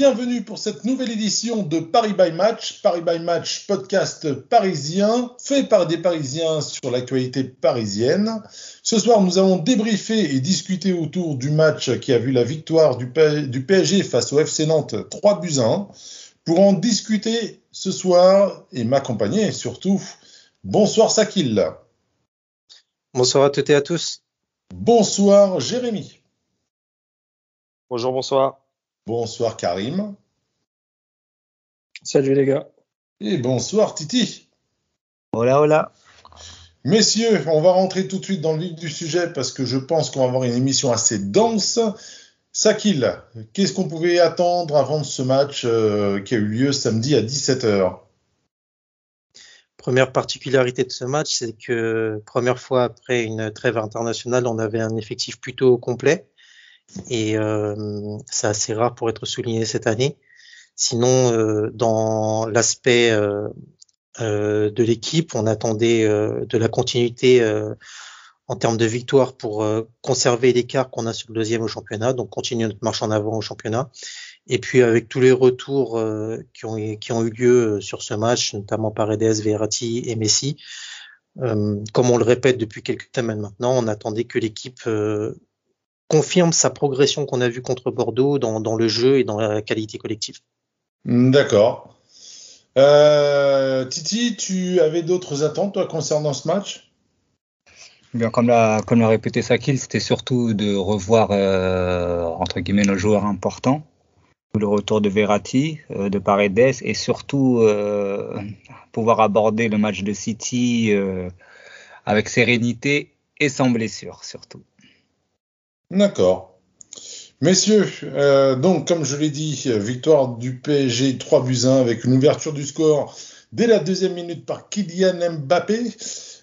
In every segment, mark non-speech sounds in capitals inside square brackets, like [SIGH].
bienvenue pour cette nouvelle édition de Paris by Match, Paris by Match podcast parisien, fait par des Parisiens sur l'actualité parisienne. Ce soir, nous allons débriefer et discuter autour du match qui a vu la victoire du, PSG face au FC Nantes 3 buts à 1. Pour en discuter ce soir et m'accompagner surtout, bonsoir Sakil. Bonsoir à toutes et à tous. Bonsoir Jérémy. Bonjour, bonsoir. Bonsoir Karim. Salut les gars. Et bonsoir Titi. Hola, hola. Messieurs, on va rentrer tout de suite dans le vif du sujet parce que je pense qu'on va avoir une émission assez dense. Sakil, qu'est-ce qu'on pouvait attendre avant ce match euh, qui a eu lieu samedi à 17h Première particularité de ce match, c'est que première fois après une trêve internationale, on avait un effectif plutôt complet. Et euh, c'est assez rare pour être souligné cette année. Sinon, euh, dans l'aspect euh, de l'équipe, on attendait de la continuité en termes de victoire pour conserver l'écart qu'on a sur le deuxième au championnat, donc continuer notre marche en avant au championnat. Et puis avec tous les retours qui, ont, qui ont eu lieu sur ce match, notamment par Edes, Verratti et Messi, comme on le répète depuis quelques semaines maintenant, on attendait que l'équipe confirme sa progression qu'on a vue contre Bordeaux dans, dans, le jeu et dans la qualité collective. D'accord. Euh, Titi, tu avais d'autres attentes toi concernant ce match? Bien, comme l'a comme l'a répété Sakil, c'était surtout de revoir euh, entre guillemets nos joueurs importants, le retour de Verratti, euh, de Paredes et surtout euh, pouvoir aborder le match de City euh, avec sérénité et sans blessure surtout. D'accord. Messieurs, euh, donc comme je l'ai dit, victoire du PSG 3 buts 1 avec une ouverture du score dès la deuxième minute par Kylian Mbappé.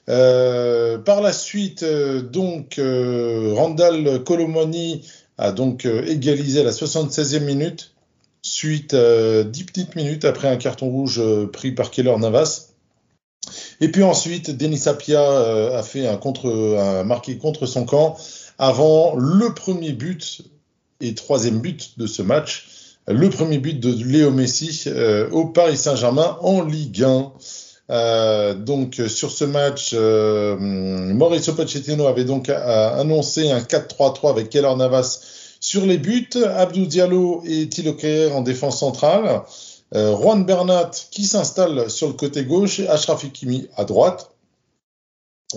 Euh, par la suite, euh, donc Randall Colomani a donc égalisé à la 76e minute, suite à 10 petites minutes après un carton rouge pris par Keller Navas. Et puis ensuite, Denis Sapia a fait un contre, un marqué contre son camp avant le premier but et troisième but de ce match, le premier but de Léo Messi euh, au Paris Saint-Germain en Ligue 1. Euh, donc sur ce match, euh, Mauricio Pochettino avait donc annoncé un 4-3-3 avec Keller Navas sur les buts, Abdou Diallo et Thilo Kehrer en défense centrale, Juan Bernat qui s'installe sur le côté gauche, et Achraf Hakimi à droite,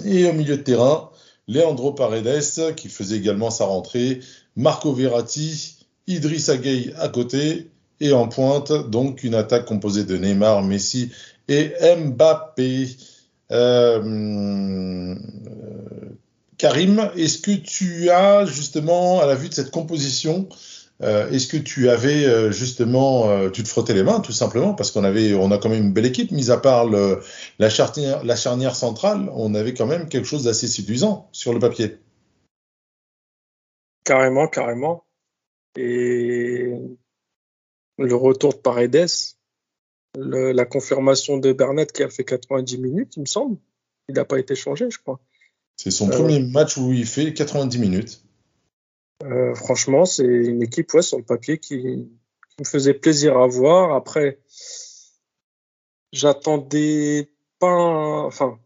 et au milieu de terrain, Leandro Paredes qui faisait également sa rentrée, Marco Verratti, Idriss Gueye à côté, et en pointe, donc une attaque composée de Neymar, Messi et Mbappé. Euh, Karim, est-ce que tu as justement, à la vue de cette composition, euh, est-ce que tu avais euh, justement, euh, tu te frottais les mains tout simplement parce qu'on avait, on a quand même une belle équipe, mis à part le, la, charnière, la charnière centrale, on avait quand même quelque chose d'assez séduisant sur le papier. Carrément, carrément. Et le retour de Paredes, le, la confirmation de Bernat qui a fait 90 minutes, il me semble. Il n'a pas été changé, je crois. C'est son euh, premier match où il fait 90 minutes. Euh, franchement, c'est une équipe ouais, sur le papier qui, qui, me faisait plaisir à voir. Après, j'attendais pas. Un... Enfin,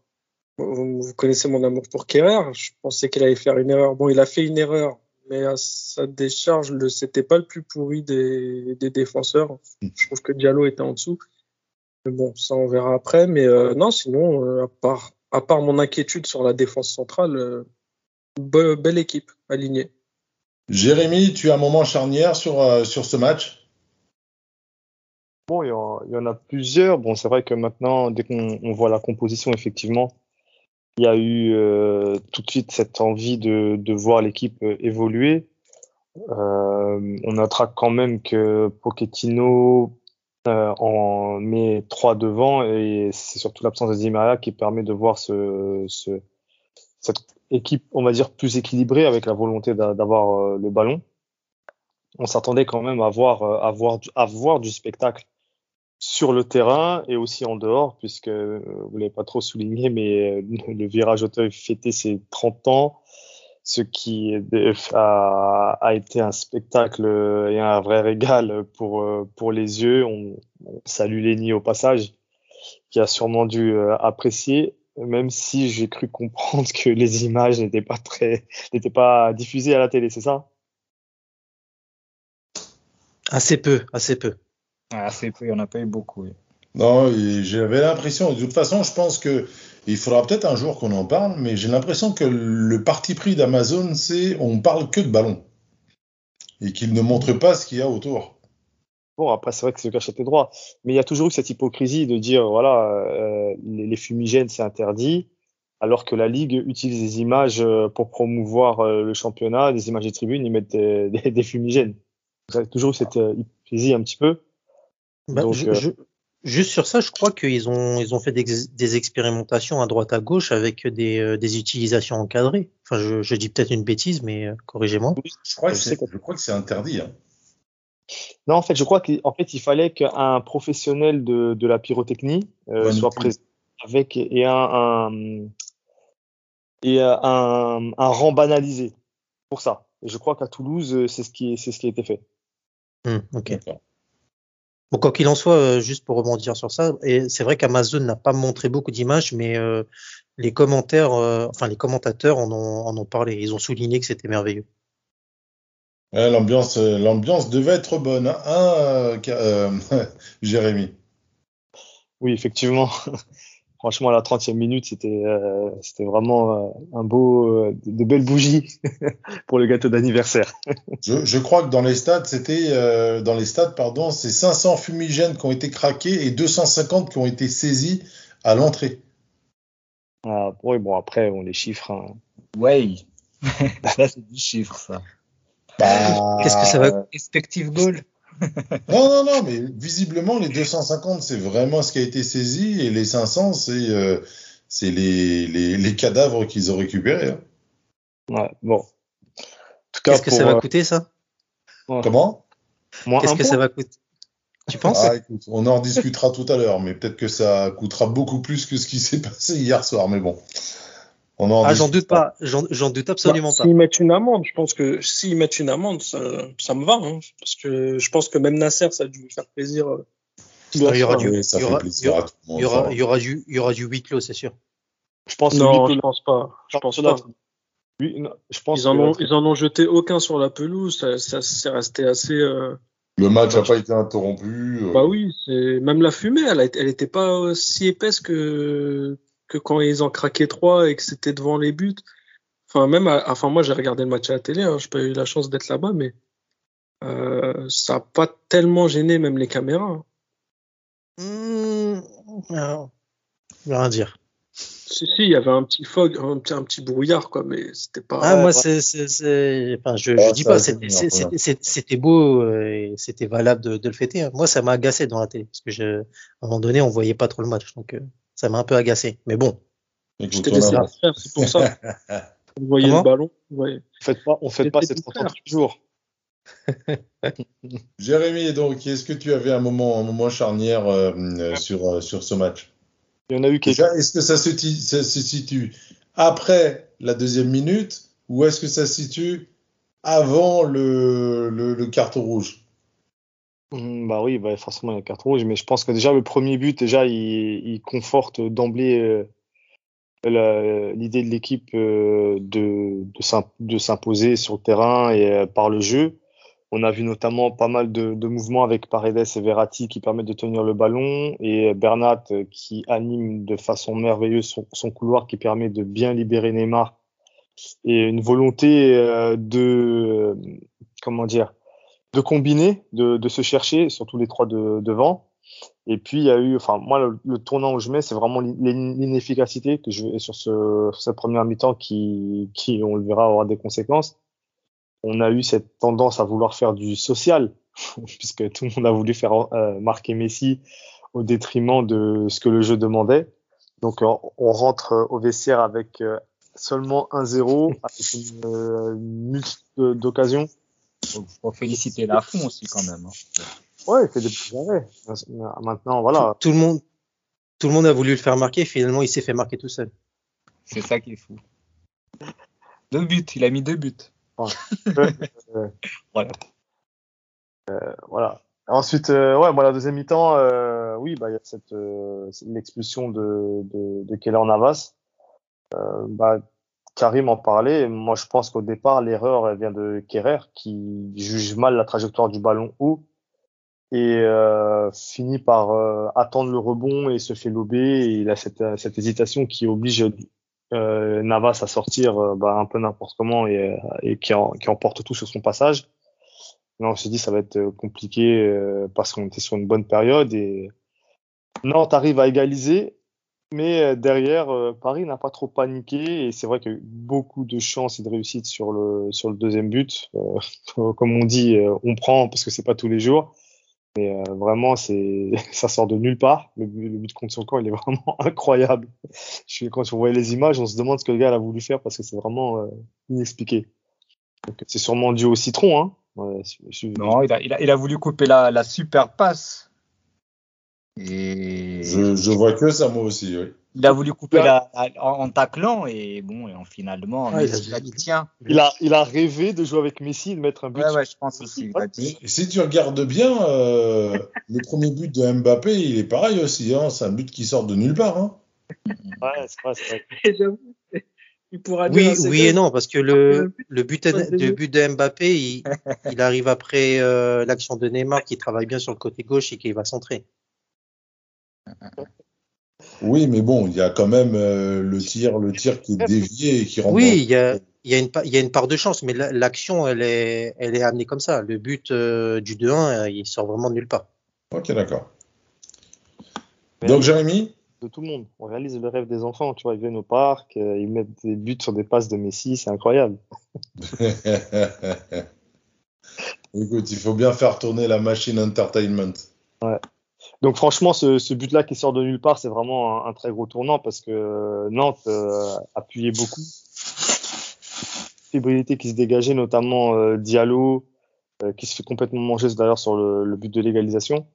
vous, vous, connaissez mon amour pour Kerrer. Je pensais qu'il allait faire une erreur. Bon, il a fait une erreur, mais à sa décharge, le c'était pas le plus pourri des, des défenseurs. Je trouve que Diallo était en dessous. Mais bon, ça on verra après. Mais euh, non, sinon, euh, à part à part mon inquiétude sur la défense centrale, euh, be belle équipe alignée. Jérémy, tu as un moment charnière sur, euh, ce match? Bon, il y, en, a plusieurs. Bon, c'est vrai que maintenant, dès qu'on voit la composition, effectivement, il y a eu euh, tout de suite cette envie de, voir l'équipe évoluer. Euh, on notera quand même que Pochettino en met trois devant et c'est surtout l'absence de Di Maria qui permet de voir ce, ce, cette équipe, on va dire, plus équilibrée avec la volonté d'avoir euh, le ballon. on s'attendait quand même à voir, euh, à, voir, à voir du spectacle sur le terrain et aussi en dehors, puisque euh, vous l'avez pas trop souligné, mais le virage Auteuil fêtait ses 30 ans, ce qui a, été un spectacle et un vrai régal pour, pour les yeux. On, on salue Lenny au passage, qui a sûrement dû apprécier même si j'ai cru comprendre que les images n'étaient pas très, n'étaient pas diffusées à la télé, c'est ça? Assez peu, assez peu. assez peu, il n'y en a pas eu beaucoup. Non, j'avais l'impression, de toute façon, je pense que il faudra peut-être un jour qu'on en parle, mais j'ai l'impression que le parti pris d'Amazon, c'est on parle que de ballon et qu'il ne montre pas ce qu'il y a autour. Bon, après, c'est vrai que c'est le cachet tes droits. Mais il y a toujours eu cette hypocrisie de dire, voilà, euh, les, fumigènes, c'est interdit, alors que la Ligue utilise des images euh, pour promouvoir euh, le championnat, des images des tribunes, ils mettent [LAUGHS] des, des, fumigènes. Vous avez toujours eu cette hypocrisie un petit peu. Bah, je, juste sur ça, je crois qu'ils ont, ils ont fait des, des, expérimentations à droite à gauche avec des, des utilisations encadrées. Enfin, je, je dis peut-être une bêtise, mais corrigez-moi. Je crois que c'est interdit. Hein. Non, en fait, je crois qu'en fait, il fallait qu'un professionnel de, de, la pyrotechnie euh, soit présent avec et un, un et un, un, rang banalisé pour ça. Et je crois qu'à Toulouse, c'est ce qui c'est ce qui a été fait. Mmh, ok. Bon, quoi qu'il en soit, euh, juste pour rebondir sur ça, et c'est vrai qu'Amazon n'a pas montré beaucoup d'images, mais euh, les commentaires, euh, enfin les commentateurs en ont, en ont parlé. Ils ont souligné que c'était merveilleux l'ambiance, euh, l'ambiance devait être bonne, hein, hein euh, [LAUGHS] Jérémy. Oui, effectivement. [LAUGHS] Franchement, à la 30e minute, c'était euh, c'était vraiment un beau, de belles bougies [LAUGHS] pour le gâteau d'anniversaire. je, je, crois que dans les stades, c'était dans les stades, pardon, c'est 500 fumigènes qui ont été craqués et 250 qui ont été saisis à l'entrée. Ah, oui, bon après, on les chiffres. Hein. Ouais, ça c'est du chiffre ça. Bah, Qu'est-ce que ça va Expective goal [LAUGHS] Non, non, non, mais visiblement, les 250, c'est vraiment ce qui a été saisi, et les 500, c'est euh, c'est les, les, les, cadavres qu'ils ont récupérés. Hein. Ouais, bon. Qu'est-ce que ça va euh, coûter, ça? Comment? Qu'est-ce que ça va coûter? Tu penses? Ah, écoute, On en discutera tout à l'heure, mais peut-être que ça coûtera beaucoup plus que ce qui s'est passé hier soir, mais bon. Ah, j'en doute pas, j'en doute absolument bah, pas. S'ils mettent une amende, je pense que s'ils mettent une amende, ça, ça me va, hein, parce que je pense que même Nasser, ça a dû lui faire plaisir. il y aura du, il y aura, aura, il y aura du, il y aura du huis clos, c'est sûr. Je pense non, je pense pas. Je pense pas. Oui, je pense ils en ont, ils en ont jeté aucun sur la pelouse. Ça, ça c'est resté assez. Euh... Le match n'a pas été interrompu. Euh... Bah oui, même la fumée, elle, a, elle était pas si épaisse que que quand ils ont craqué trois et que c'était devant les buts. Enfin, même, enfin, moi, j'ai regardé le match à la télé, hein, j'ai pas eu la chance d'être là-bas, mais euh, ça n'a pas tellement gêné même les caméras. Mmh, rien dire. Si, si, il y avait un petit fog, un petit, un petit brouillard, quoi, mais c'était pas. Ah, moi, c'est, c'est, enfin, je, je dis pas, c'était beau euh, et c'était valable de, de, le fêter. Hein. Moi, ça m'a agacé dans la télé, parce que je, à un moment donné, on voyait pas trop le match, donc. Euh, ça m'a un peu agacé. Mais bon. Laissé faire, c'est pour ça. [LAUGHS] Vous voyez le ballon. Ouais. On fait pas, on fait pas cette tous jours. [LAUGHS] Jérémy, donc, est-ce que tu avais un moment, un moment charnière euh, euh, sur, euh, sur ce match? Il y en a eu quelques. Est-ce que ça se, ça se, situe après la deuxième minute ou est-ce que ça se situe avant le, le, le carton rouge? Mmh, bah oui, bah forcément il y a carte rouge, mais je pense que déjà le premier but, déjà il, conforte d'emblée euh, l'idée de l'équipe euh, de, de s'imposer sur le terrain et euh, par le jeu. On a vu notamment pas mal de, mouvements avec Paredes et Verratti qui permettent de tenir le ballon et Bernat qui anime de façon merveilleuse son couloir qui permet de bien libérer Neymar et une volonté de comment dire de combiner, de, de, se chercher, surtout les trois de, devant. Et puis il y a eu, enfin moi le, tournant où je mets, c'est vraiment l'inefficacité que je sur ce sur cette première mi-temps qui, qui on le verra aura des conséquences. On a eu cette tendance à vouloir faire du social, [LAUGHS] puisque tout le monde a voulu faire euh, marquer Messi au détriment de ce que le jeu demandait. Donc on, rentre au vestiaire avec euh, seulement 1-0, avec une, euh, multitude d'occasions faut, faut féliciter Lafont aussi quand même. hein. Ouais, il fait des petits arrêts. Maintenant, voilà. Tout, tout le monde, tout le monde a voulu le faire marquer. Finalement, il s'est fait marquer tout seul. C'est ça qui est fou. Deux buts, il a mis deux buts. [LAUGHS] Euh, Voilà. voilà. Ensuite, euh, ouais, bon, la deuxième mi-temps, euh, oui, bah, il y a cette euh, l'expulsion de, de, de Keller Navas. Euh, bah, Karim en parlait. Moi, je pense qu'au départ, l'erreur vient de Kerrer qui juge mal la trajectoire du ballon haut et euh, finit par euh, attendre le rebond et se fait lober. Il a cette, cette hésitation qui oblige euh, Navas à sortir euh, bah, un peu n'importe comment et, euh, et qui, en, qui emporte tout sur son passage. Non, on s'est dit ça va être euh, compliqué parce qu'on était sur une bonne période et Nantes arrive à égaliser, mais euh, derrière euh, Paris n'a pas trop paniqué et c'est vrai qu'il y a eu beaucoup de chance et de réussite sur le sur le deuxième but. Euh, [LAUGHS] comme on dit, euh, on prend parce que c'est pas tous les jours, mais euh, vraiment c'est [LAUGHS] ça sort de nulle part. Le, but- le but contre son camp il est vraiment [LAUGHS] incroyable. Je quand on voyait les images, on se demande ce que le gars a voulu faire parce que c'est vraiment euh, inexpliqué. C'est sûrement dû au citron, hein. Ouais, je- je- Non, il a, il a, il a voulu couper la, la super passe. Et Je, je vois que ça, moi aussi, oui. il a voulu couper la, en, en taclant et bon, et en finalement, Ouais, il a Messi. Il a, il a rêvé de jouer avec Messi et de mettre un but. Ouais, sur- ouais, je pense aussi. il a dit- Et si tu regardes bien, euh, [LAUGHS] le premier but de Mbappé, il est pareil aussi. Hein, c'est un but qui sort de nulle part. Hein. Ouais, c'est vrai, c'est vrai. Et j'avoue, il pourra dire Oui, oui et non, parce que le, le but, de, de le but de Mbappé, il, il arrive après euh, l'action de Neymar qui travaille bien sur le côté gauche et qui va centrer. Oui, mais bon, il y a quand même euh, le tir, le tir qui est dévié et qui rentre. Oui, il y a, il y, a une, il y a une part de chance, mais la- l'action, elle est, elle est amenée comme ça. Le but euh, du 2-1, euh, il sort vraiment de nulle part. Ok, d'accord. Donc, Jérémy De tout le monde. On réalise le rêve des enfants. Tu vois, ils viennent au parc, euh, ils mettent des buts sur des passes de Messi, c'est incroyable. [LAUGHS] Écoute, il faut bien faire tourner la machine entertainment. Donc franchement, ce, but-là qui sort de nulle part, c'est vraiment un, très gros tournant parce que Nantes euh, appuyait beaucoup. Fébrilité qui se dégageait, notamment euh, Diallo, euh, qui se fait complètement manger d'ailleurs sur le, but de l'égalisation.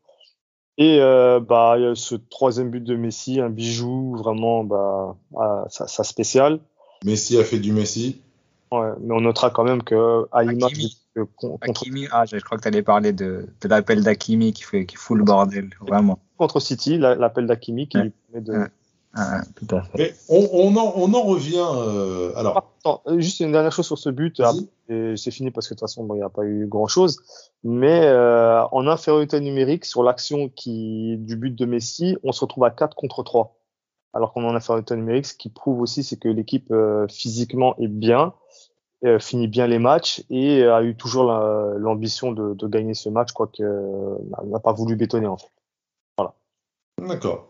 Et bah, ce troisième but de Messi, un bijou vraiment bah, à sa, sa spéciale. Messi a fait du Messi. Ouais, mais on notera quand même que à l'image de- contre, Hakimi, ah, je crois que tu allais parler de, de l'appel d'Akimi qui, fait, qui fout le bordel, vraiment. contre City, la- l'appel d'Akimi qui Ouais. lui permet de, Ouais. Ah, tout à fait. Mais on, on en, on en revient. euh, alors, Attends, euh, juste une dernière chose sur ce but. C'est fini parce que de toute façon, bon, il n'y a pas eu grand-chose. Mais euh, en infériorité numérique, sur l'action qui du but de Messi, on se retrouve à 4 contre 3. Alors qu'on est en infériorité numérique, ce qui prouve aussi, c'est que l'équipe euh, physiquement est bien, finit bien les matchs et euh, a eu toujours la- l'ambition de, de gagner ce match, quoique euh, n'a pas voulu bétonner en fait. d'accord.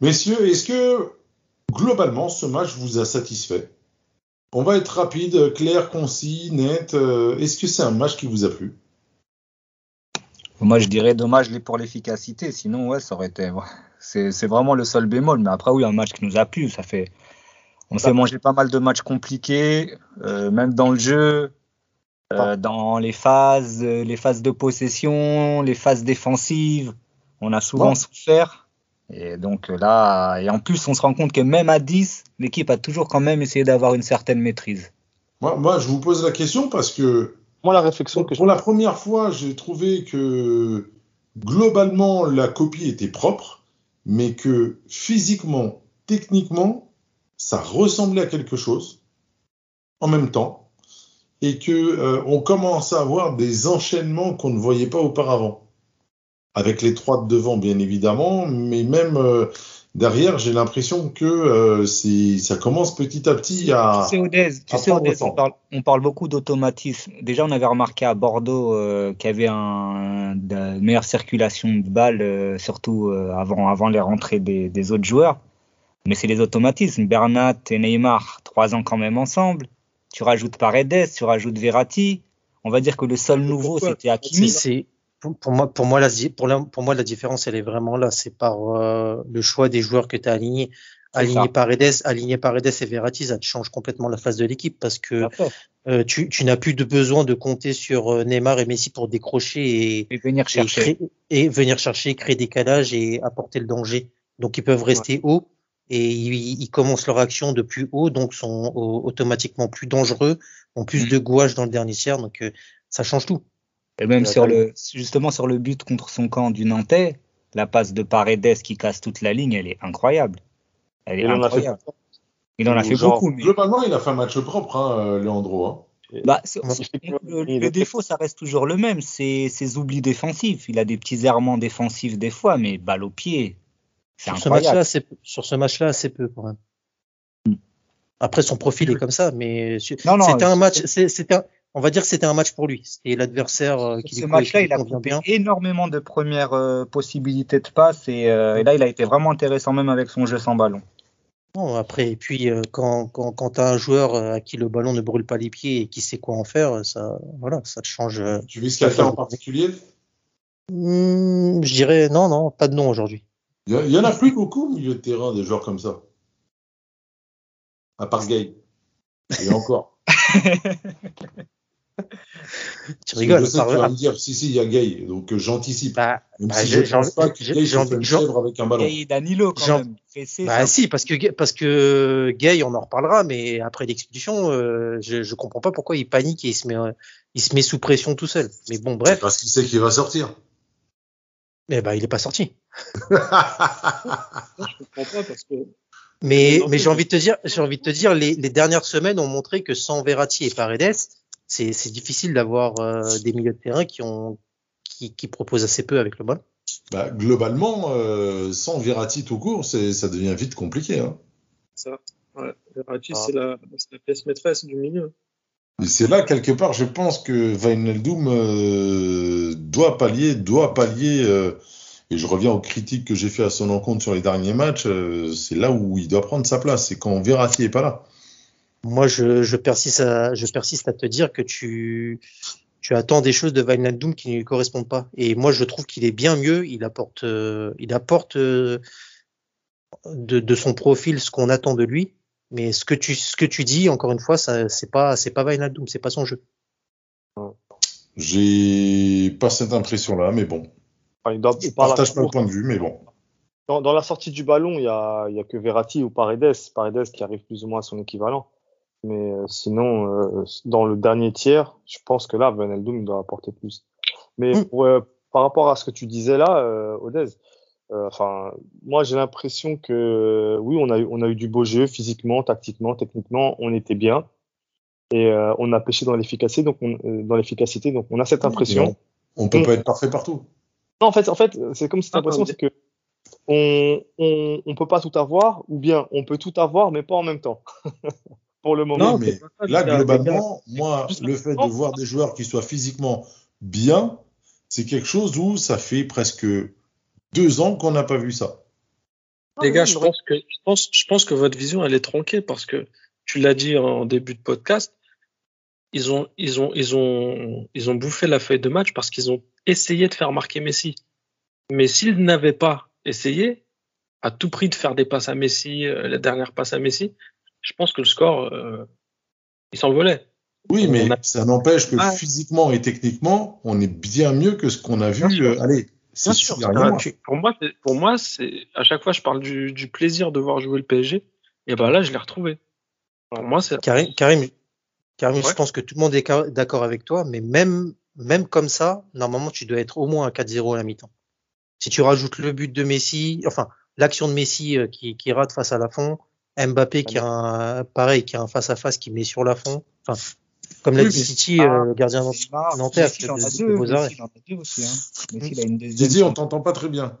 Messieurs, est-ce que globalement ce match vous a satisfait? On va être rapide, clair, concis, net. euh, Est-ce que c'est un match qui vous a plu? Moi, je dirais dommage pour l'efficacité. Sinon, ouais, ça aurait été. c'est vraiment le seul bémol. Mais après, oui, un match qui nous a plu. Ça fait. On s'est mangé pas mal de matchs compliqués, euh, même dans le jeu, euh, dans les phases, euh, les phases de possession, les phases défensives. On a souvent Ouais. souffert. Et donc là, et en plus, on se rend compte que même à 10, l'équipe a toujours quand même essayé d'avoir une certaine maîtrise. moi, moi, je vous pose la question parce que Moi, la réflexion que je pour la première fois, j'ai trouvé que globalement la copie était propre, mais que physiquement, techniquement, ça ressemblait à quelque chose en même temps, et que euh, on commence à avoir des enchaînements qu'on ne voyait pas auparavant, avec les trois de devant bien évidemment, mais même euh, derrière, j'ai l'impression que euh, ça commence petit à petit à Tu sais, Odez, tu sais, Odez, on, parle, on parle beaucoup d'automatisme. Déjà, on avait remarqué à Bordeaux qu'il y avait un, de meilleure circulation de balles, surtout avant, avant les rentrées des, des autres joueurs. Mais c'est les automatismes. Bernat et Neymar, trois ans quand même ensemble. Tu rajoutes Paredes, tu rajoutes Verratti. On va dire que le seul nouveau, c'était C'est, Hakimi. c'est- pour, pour moi, pour moi, la, pour, la, pour moi, la différence, elle est vraiment là. C'est par euh, le choix des joueurs que tu as alignés. aligner Paredes, aligner Paredes et Verratti, ça te change complètement la phase de l'équipe parce que euh, tu, tu n'as plus de besoin de compter sur euh, Neymar et Messi pour décrocher et, Et venir et, chercher. créer- et venir chercher, créer décalage et apporter le danger. Donc ils peuvent rester haut et ils, ils commencent leur action de plus haut, donc sont au- automatiquement plus dangereux, ont plus Mm. de gouache dans le dernier tiers, donc euh, ça change tout. Et même Ouais, sur le, justement sur le but contre son camp du Nantais, la passe de Paredes qui casse toute la ligne, elle est incroyable. Elle est Il en a fait incroyable. Il en a fait Genre, beaucoup, mais Globalement, il a fait un match propre, hein, euh, Leandro. hein. bah, le, le défaut, ça reste toujours le même, c'est ses oublis défensifs. Il a des petits errements défensifs des fois, mais balle au pied, Sur ce match-là, c'est peu. Sur ce match-là, assez peu quand même. Mm. Après, son profil est comme ça, mais c'était un match. c'est- C'était, un- on va dire, que c'était un match pour lui. C'était l'adversaire euh, qui ce match-là, il a bien. énormément de premières euh, possibilités de passe et, euh, et là, il a été vraiment intéressant même avec son jeu sans ballon. Bon, après, et puis euh, quand quand quand t'as un joueur à qui le ballon ne brûle pas les pieds et qui sait quoi en faire, ça, voilà, ça te change. Tu vises quelqu'un en particulier? Hmm, je dirais non, non, pas de nom aujourd'hui. Il y, a- il y en a plus beaucoup au milieu de terrain, des joueurs comme ça. À part Gay. Et encore. [LAUGHS] Tu rigoles. Je sais tu vas me dire, si, si, il y a Gay. Donc euh, j'anticipe. bah, Même bah, si je j'ai pense pas que j'ai- Gay fait une chèvre avec un ballon. Et Danilo, quand Jean- même. Pressé, Bah ça- si, parce que parce que Gay, on en reparlera, mais après l'expulsion, euh, je je comprends pas pourquoi il panique et il se met euh, il se met sous pression tout seul. Mais bon, bref, Parce qu'il sait qu'il va sortir. Mais bah il est pas sorti. [LAUGHS] Je comprends pas parce que Mais j'ai envie de te dire, j'ai envie de te dire, les, les dernières semaines ont montré que sans Verratti et Paredes, c'est c'est difficile d'avoir euh, des milieux de terrain qui ont qui, qui proposent assez peu avec le ballon. Bah, globalement, euh, sans Verratti tout court, c'est- ça devient vite compliqué. Hein. ça, ouais, Verratti, Ah. c'est la, c'est la pièce maîtresse du milieu. C'est là, quelque part, je pense que Wijnaldum euh, doit pallier, doit pallier, euh, et je reviens aux critiques que j'ai fait à son encontre sur les derniers matchs, euh, c'est là où il doit prendre sa place, c'est quand Verratti est pas là. Moi, je, persiste à je persiste à te dire que tu tu attends des choses de Wijnaldum qui ne lui correspondent pas. Et moi, je trouve qu'il est bien mieux. Il apporte euh, il apporte de son profil ce qu'on attend de lui. Mais ce que tu ce que tu dis, encore une fois, ça c'est pas c'est pas Wijnaldum, c'est pas son jeu. J'ai pas cette impression-là, mais bon. Enfin, il doit, Je partage pas le point de vue, mais bon. dans, dans la sortie du ballon, il y a, il y a que Verratti ou Paredes, Paredes qui arrive plus ou moins à son équivalent. Mais euh, sinon, euh, dans le dernier tiers, je pense que là, Wijnaldum doit apporter plus. Mais Mm. pour, euh, par rapport à ce que tu disais là, euh, Odez, euh, enfin, moi j'ai l'impression que oui, on a eu, on a eu du beau jeu physiquement, tactiquement, techniquement, on était bien et euh, on a pêché dans l'efficacité, donc on, euh, dans l'efficacité, donc on a cette impression. On peut Mm. pas être parfait partout. Non, en fait, en fait, c'est comme cette Ah, impression, c'est que on, on, on peut pas tout avoir, ou bien on peut tout avoir, mais pas en même temps. [LAUGHS] Pour le moment. Non, mais là, globalement, moi, le fait de voir des joueurs qui soient physiquement bien, c'est quelque chose où ça fait presque deux ans qu'on n'a pas vu ça. Les gars, Ah, je pense que je pense, je pense que votre vision elle est tronquée parce que tu l'as dit en début de podcast, ils ont ils ont ils ont ils ont bouffé la feuille de match parce qu'ils ont essayé de faire marquer Messi. Mais s'ils n'avaient pas essayé à tout prix de faire des passes à Messi, euh, la dernière passe à Messi, je pense que le score euh, il s'envolait. Oui, mais a- ça n'empêche que Ah. physiquement et techniquement, on est bien mieux que ce qu'on a vu. Euh, allez, Bien sûr, à. Pour moi, pour moi, c'est à chaque fois je parle du, du plaisir de voir jouer le PSG. Et ben là, je l'ai retrouvé. Pour moi, c'est Karim, Karim, Karim Ouais. je pense que tout le monde est d'accord avec toi, mais même, même comme ça, normalement, tu dois être au moins à 4-0 à la mi-temps. Si tu rajoutes le but de Messi, enfin, l'action de Messi euh, qui, qui rate face à la fond, Mbappé qui a un, pareil, qui a un face-à-face qui met sur la fond, enfin, comme l'a dit Ah, euh, le gardien nantais, Messi, il en a de- de deux, aussi. Hein. Didier, on t'entend pas très bien.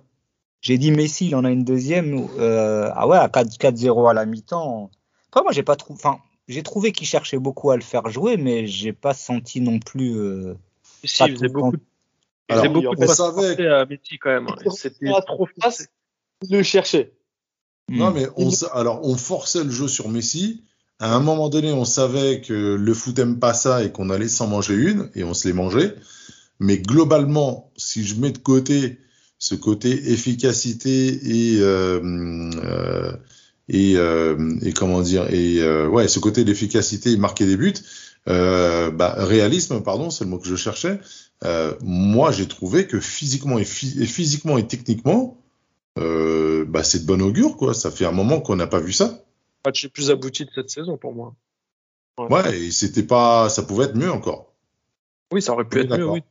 J'ai dit Messi, il en a une deuxième. euh, ah ouais, à 4 4-0 à la mi-temps. Après, moi, j'ai pas trouvé. Enfin, j'ai trouvé qu'il cherchait beaucoup à le faire jouer, mais j'ai pas senti non plus. euh, Si, pas il faisait beaucoup, il Alors, faisait beaucoup on de passes à Messi quand même. hein. C'était a trop face, il le cherchait. Non, hmm. mais on, alors, on forçait le jeu sur Messi. À un moment donné, on savait que le foot aime pas ça et qu'on allait s'en manger une, et on se les mangeait. Mais globalement, si je mets de côté ce côté efficacité et, euh, euh, et, euh, et comment dire et euh, ouais ce côté d'efficacité marquer des buts euh, bah, réalisme pardon c'est le mot que je cherchais moi j'ai trouvé que physiquement et, et physiquement et techniquement bah, c'est de bon augure quoi ça fait un moment qu'on n'a pas vu ça match le plus abouti de cette saison pour moi. Ouais, ouais et c'était pas ça pouvait être mieux encore. Oui ça aurait pu être mieux oui.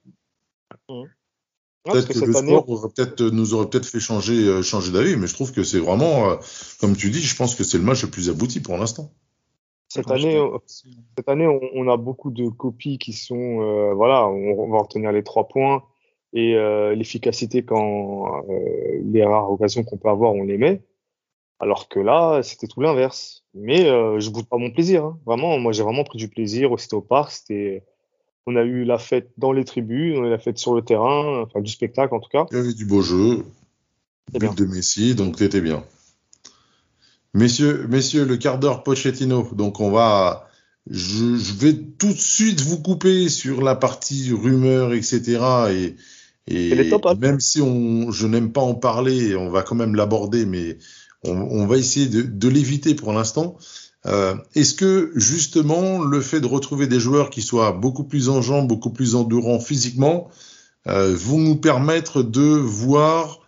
Peut-être que, que le sport aurait peut-être, nous aurait peut-être fait changer, euh, changer d'avis, mais je trouve que c'est vraiment, euh, comme tu dis, je pense que c'est le match le plus abouti pour l'instant. Cette année, cette année, on, on, a beaucoup de copies qui sont, euh, voilà, on, va retenir les trois points et euh, l'efficacité quand euh, les rares occasions qu'on peut avoir, on les met. Alors que là, c'était tout l'inverse. Mais je boude pas mon plaisir. Hein. Vraiment, moi, j'ai vraiment pris du plaisir. C'était au parc, c'était on a eu la fête dans les tribunes, on a eu la fête sur le terrain, enfin du spectacle en tout cas. Il y avait du beau jeu, but bien. de Messi, donc c'était bien. Messieurs, messieurs, le quart d'heure Pochettino. Donc on va, je, je, vais tout de suite vous couper sur la partie rumeur, etc. Et, et, et top, hein. même si on, je n'aime pas en parler, on va quand même l'aborder, mais on, on, va essayer de, de l'éviter pour l'instant. Euh, Est-ce que justement le fait de retrouver des joueurs qui soient beaucoup plus en jambes, beaucoup plus endurants physiquement, euh, vont nous permettre de voir,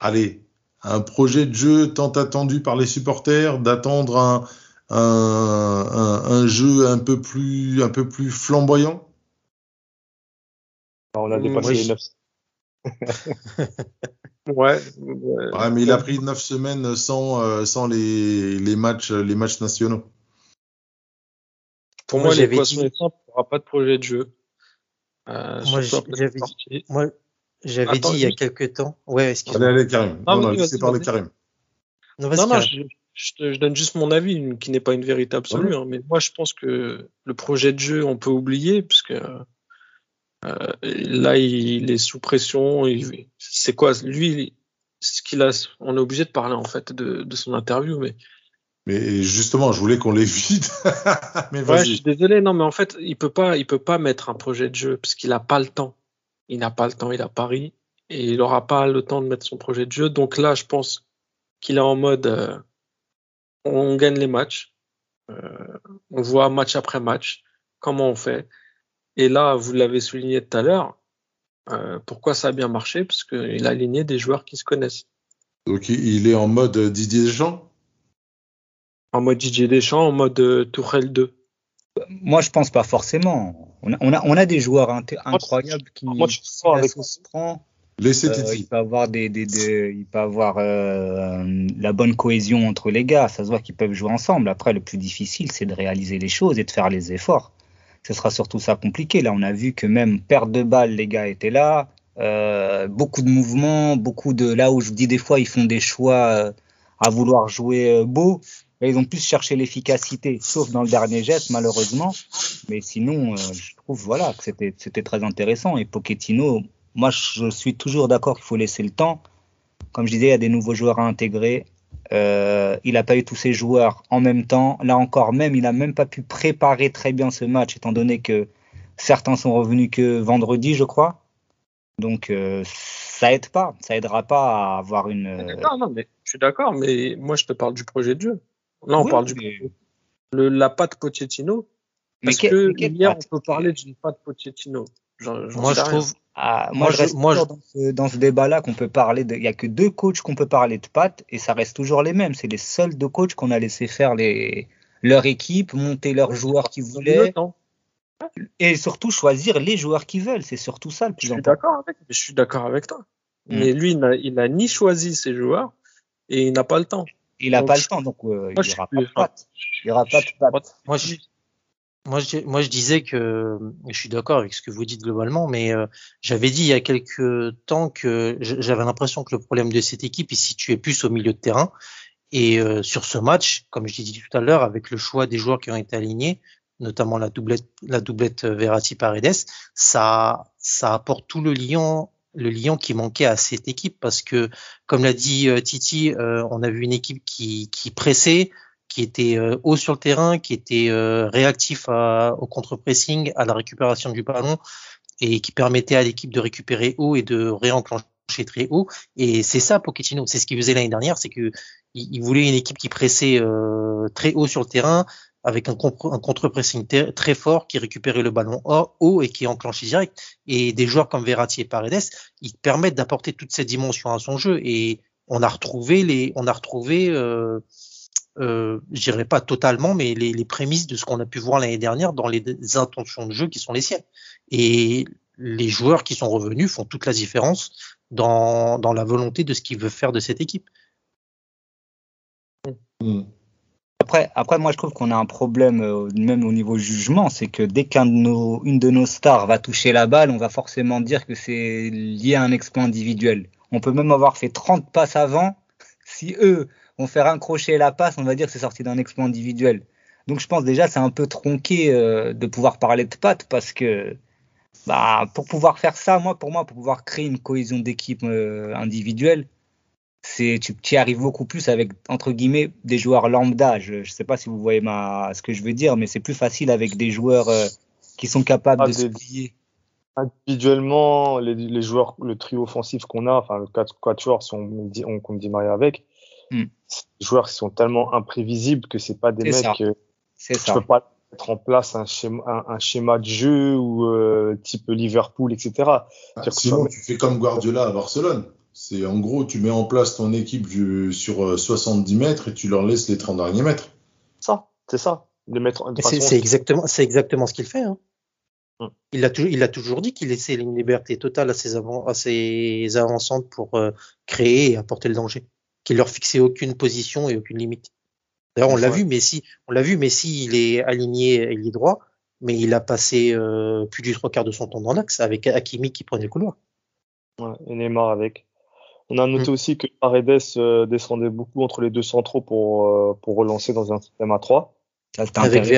allez, un projet de jeu tant attendu par les supporters, d'attendre un, un, un, un, jeu un peu plus, un peu plus flamboyant? On a dépassé les 9. [LAUGHS] Ouais, ouais, mais il a pris neuf semaines sans, euh, sans les, les, matchs, les matchs nationaux. Pour moi, moi dit... simples, il n'y aura pas de projet de jeu. Euh, moi, j'avais dit, moi, j'avais dit il y a quelques temps. Ouais, excuse-moi. Allez, allez, Karim. Non, non, non laissez parler Karim. Non, non, non je, je, te, je, donne juste mon avis, qui n'est pas une vérité absolue. Ouais. Hein, mais moi, je pense que le projet de jeu, on peut oublier, parce que euh, là, il est sous pression. C'est quoi Lui, ce qu'il a, on est obligé de parler en fait de, de, son interview, mais. Mais justement, je voulais qu'on l'évite. [LAUGHS] mais ouais, je suis désolé, non, mais en fait, il peut pas, il peut pas mettre un projet de jeu parce qu'il n'a pas le temps. Il n'a pas le temps. Il a Paris et il n'aura pas le temps de mettre son projet de jeu. Donc là, je pense qu'il est en mode, euh, on gagne les matchs, euh, on voit match après match comment on fait. Et là, vous l'avez souligné tout à l'heure, euh, pourquoi ça a bien marché? Parce qu'il a aligné des joueurs qui se connaissent. Donc il est en mode Didier Deschamps? En mode Didier Deschamps, en mode euh, Tourelle 2 Moi, je pense pas forcément. On a, on a, on a des joueurs incroyables qui, moi, je avec se prend. Laissez euh, il peut avoir des, des, des il peut avoir euh, la bonne cohésion entre les gars. Ça se voit qu'ils peuvent jouer ensemble. Après, le plus difficile, c'est de réaliser les choses et de faire les efforts ce sera surtout ça compliqué. Là, on a vu que même perte de balle, les gars étaient là. Euh, beaucoup de mouvements, beaucoup de là où je dis des fois ils font des choix euh, à vouloir jouer euh, beau. Là, ils ont plus cherché l'efficacité, sauf dans le dernier geste malheureusement. Mais sinon, euh, je trouve voilà que c'était c'était très intéressant. Et Pochettino, moi je suis toujours d'accord qu'il faut laisser le temps. Comme je disais, il y a des nouveaux joueurs à intégrer. Euh, il n'a pas eu tous ses joueurs en même temps. Là encore, même, il n'a même pas pu préparer très bien ce match, étant donné que certains sont revenus que vendredi, je crois. Donc, euh, ça aide pas. Ça aidera pas à avoir une. Euh, non, non, mais je suis d'accord, mais moi, je te parle du projet de jeu. Là, on oui, parle mais... du. Le, la patte Pochettino. Parce mais que mais hier, on peut parler d'une patte Pochettino. Moi, je trouve. Ah, moi, moi, je reste moi, je... dans ce, dans ce débat-là qu'on peut parler de. Il y a que deux coachs qu'on peut parler de pattes et ça reste toujours les mêmes. C'est les seuls deux coachs qu'on a laissé faire les leur équipe, monter leurs joueurs qu'ils voulaient. Et surtout choisir les joueurs qu'ils veulent. C'est surtout ça le plus je important. Suis d'accord avec, je suis d'accord avec toi. Mm. Mais lui, il n'a ni choisi ses joueurs et il n'a pas le temps. Il n'a pas le temps, donc euh, il n'y aura, pas de pattes. Il y aura pas de pattes. Moi, je, moi je, moi, je disais que je suis d'accord avec ce que vous dites globalement, mais euh, j'avais dit il y a quelques temps que j'avais l'impression que le problème de cette équipe se situait plus au milieu de terrain. Et euh, sur ce match, comme je l'ai dit tout à l'heure, avec le choix des joueurs qui ont été alignés, notamment la doublette, la doublette Verratti-Paredes, ça, ça apporte tout le lien, le lien qui manquait à cette équipe parce que, comme l'a dit euh, Titi, euh, on a vu une équipe qui, qui pressait, qui était euh, haut sur le terrain, qui était euh, réactif à, au contre-pressing, à la récupération du ballon et qui permettait à l'équipe de récupérer haut et de réenclencher très haut. Et c'est ça Pochettino, c'est ce qu'il faisait l'année dernière, c'est que il, voulait une équipe qui pressait euh, très haut sur le terrain, avec un, un contre-pressing très fort qui récupérait le ballon haut et qui enclenchait direct. Et des joueurs comme Verratti et Paredes, ils permettent d'apporter toute cette dimension à son jeu. Et on a retrouvé les, on a retrouvé, euh, euh, je dirais pas totalement, mais les, les prémices de ce qu'on a pu voir l'année dernière dans les intentions de jeu qui sont les siennes. Et les joueurs qui sont revenus font toute la différence dans, dans la volonté de ce qu'il veut faire de cette équipe. Mmh. Après, après, moi, je trouve qu'on a un problème, euh, même au niveau jugement, c'est que dès qu'une de, nos, une de nos stars va toucher la balle, on va forcément dire que c'est lié à un exploit individuel. On peut même avoir fait 30 passes avant. Si eux vont faire un crochet et la passe, on va dire que c'est sorti d'un exploit individuel. Donc, je pense déjà, c'est un peu tronqué euh, de pouvoir parler de pattes parce que, bah, pour pouvoir faire ça, moi, pour moi, pour pouvoir créer une cohésion d'équipe euh, individuelle, c'est tu y arrives beaucoup plus avec entre guillemets des joueurs lambda. Je ne sais pas si vous voyez ma ce que je veux dire, mais c'est plus facile avec des joueurs euh, qui sont capables ah, de se plier. Individuellement, les, les, joueurs, le trio offensif qu'on a, enfin le 4 joueurs, si on, on compte Di Maria avec, hmm. Des joueurs qui sont tellement imprévisibles que c'est pas des mecs. que c'est ça. peux pas mettre en place un schéma, un, un schéma de jeu ou euh, type Liverpool, etc. Ah, sinon, tu fais comme Guardiola à Barcelone. C'est en gros, tu mets en place ton équipe sur 70 euh, mètres et tu leur laisses les 30 derniers mètres. Ça, c'est ça. C'est exactement, c'est exactement ce qu'il fait. Hein. Hum. Il, a toujours, il a toujours dit qu'il laissait une liberté totale à ses, avant, à ses avancantes pour euh, créer et apporter le danger. Qu'il leur fixait aucune position et aucune limite. D'ailleurs, on l'a vu, Messi, on l'a vu, Messi, il est aligné, il est droit, mais il a passé euh, plus du trois quarts de son temps dans l'axe avec Hakimi qui prenait le couloir. Ouais, et Neymar avec. On a noté mm. aussi que Paredes euh, descendait beaucoup entre les deux centraux pour, euh, pour relancer dans un système à 3. Avec,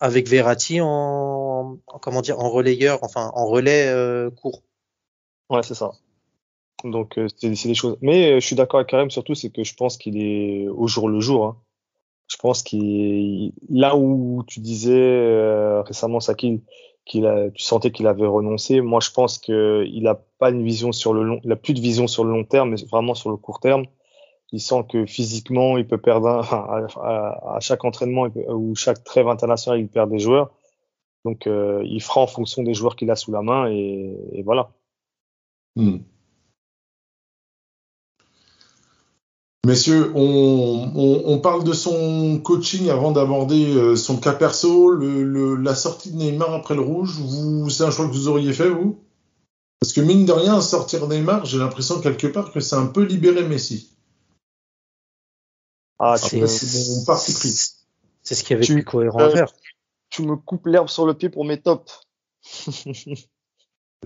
avec, Verratti en, comment dire en relayeur, enfin en relais euh, court. Ouais, c'est ça. Donc c'est des choses. Mais je suis d'accord avec Karim surtout, c'est que je pense qu'il est au jour le jour. Hein. Je pense qu'il là où tu disais récemment Sakil qu'il a, tu sentais qu'il avait renoncé. Moi, je pense qu'il n'a pas une vision sur le long, il a plus de vision sur le long terme, mais vraiment sur le court terme. Il sent que physiquement, il peut perdre à, à, chaque entraînement ou chaque trêve international, il perd des joueurs. Donc, euh, il fera en fonction des joueurs qu'il a sous la main et, et voilà. Hmm. Messieurs, on, parle de son coaching avant d'aborder euh, son cas perso, la sortie de Neymar après le rouge. Vous, c'est un choix que vous auriez fait, vous? Parce que mine de rien, sortir Neymar, j'ai l'impression quelque part que c'est un peu libéré Messi. Ah, c'est mon parti pris. C'est ce qui avait été cohérent à faire. Tu me coupes l'herbe sur le pied pour mes tops. [LAUGHS]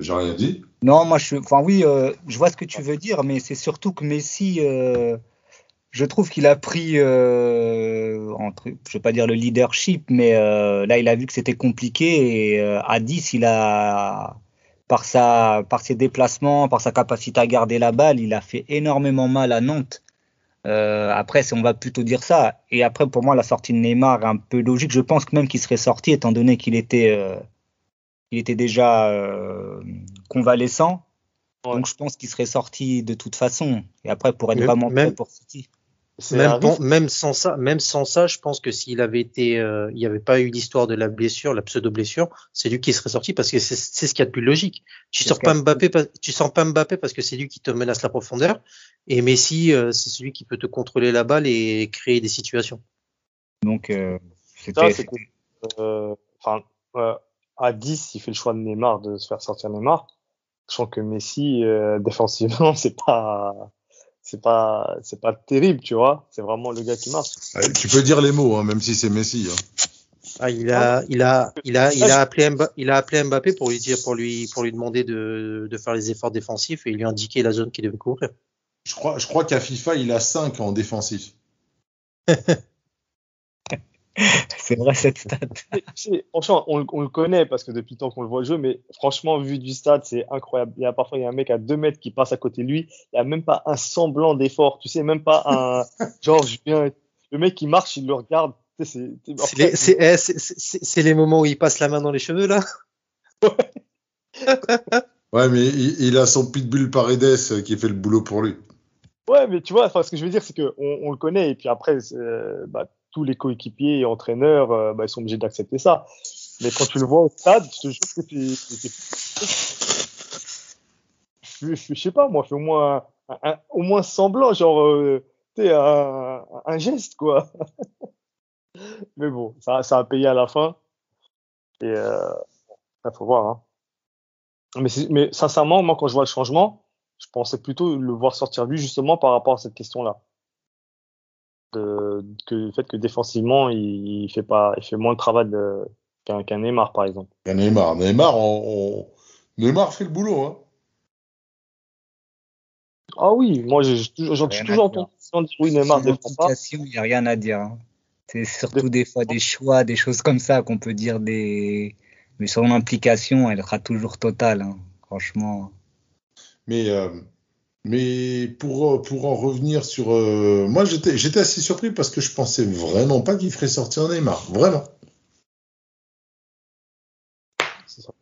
J'ai rien dit. Non, moi, je, enfin oui, euh, je vois ce que tu veux dire, mais c'est surtout que Messi, euh, je trouve qu'il a pris, euh, entre, je vais pas dire le leadership, mais euh, là il a vu que c'était compliqué et euh, à 10 il a, par sa, par ses déplacements, par sa capacité à garder la balle, il a fait énormément mal à Nantes. Euh, après, on va plutôt dire ça. Et après, pour moi, la sortie de Neymar est un peu logique. Je pense que même qu'il serait sorti, étant donné qu'il était, euh, il était déjà euh, convalescent. Donc, je pense qu'il serait sorti de toute façon. Et après, pour être vraiment prêt pour City. Même, même, sans ça, même sans ça, je pense que s'il avait été, euh, il n'y avait pas eu l'histoire de la blessure, la pseudo blessure, c'est lui qui serait sorti parce que c'est ce qu'il y a de plus logique. Tu sors pas Mbappé, tu sors pas Mbappé parce que c'est lui qui te menace la profondeur, et Messi, euh, c'est celui qui peut te contrôler la balle et créer des situations. Donc, euh, c'était. Euh, enfin, à 10, il fait le choix de Neymar de se faire sortir Neymar. Je sens que Messi, [LAUGHS] défensivement, c'est pas c'est pas c'est pas terrible, tu vois. C'est vraiment le gars qui marche. tu peux dire les mots, hein, même si c'est Messi. Hein. Ah, il a, il a, il a, il a appelé Mbappé, il a appelé Mbappé pour lui dire, pour lui, pour lui demander de, de faire les efforts défensifs et il lui a indiqué la zone qu'il devait couvrir. Je crois, je crois qu'à FIFA, il a 5 en défensif. [LAUGHS] c'est vrai cette [LAUGHS] stat. franchement, on, on, le connaît parce que depuis le temps qu'on le voit jouer, mais franchement, vu du stade, c'est incroyable. Il y a parfois il y a un mec à 2 mètres qui passe à côté de lui. Il n'y a même pas un semblant d'effort. Tu sais, même pas un [LAUGHS] genre, je viens. Le mec qui marche, il le regarde. C'est les, les, moments où il passe la main dans les cheveux là. ouais, [LAUGHS] mais il, il, a son pitbull Paredes qui fait le boulot pour lui. Ouais, mais tu vois, enfin, ce que je veux dire, c'est qu'on on le connaît, et puis après, euh, bah, tous les coéquipiers et entraîneurs, euh, bah, ils sont obligés d'accepter ça. Mais quand tu le vois au stade, je te jure que. Je, je, je sais pas, moi, fais au moins, au moins semblant, genre, euh, un, un geste, quoi. [LAUGHS] mais bon, ça, a payé à la fin. Et euh, il faut voir. Hein. Mais, mais sincèrement, moi, quand je vois le changement, je pensais plutôt le voir sortir lui justement par rapport à cette question-là. De, que le fait que défensivement, il, il, fait pas, il fait moins de travail qu'un qu Neymar, par exemple. Qu'un Neymar. Neymar, on, on... Neymar fait le boulot. Hein. Ah oui, moi j'ai toujours entendu dire oui, Neymar ne défend pas. Il n'y a rien à dire. Hein. C'est surtout des fois des choix, des choses comme ça qu'on peut dire des. Mais son implication, elle sera toujours totale, hein, franchement. Mais, euh, mais pour, pour en revenir sur. Euh, moi, j'étais assez surpris parce que je pensais vraiment pas qu'il ferait sortir Neymar. Vraiment.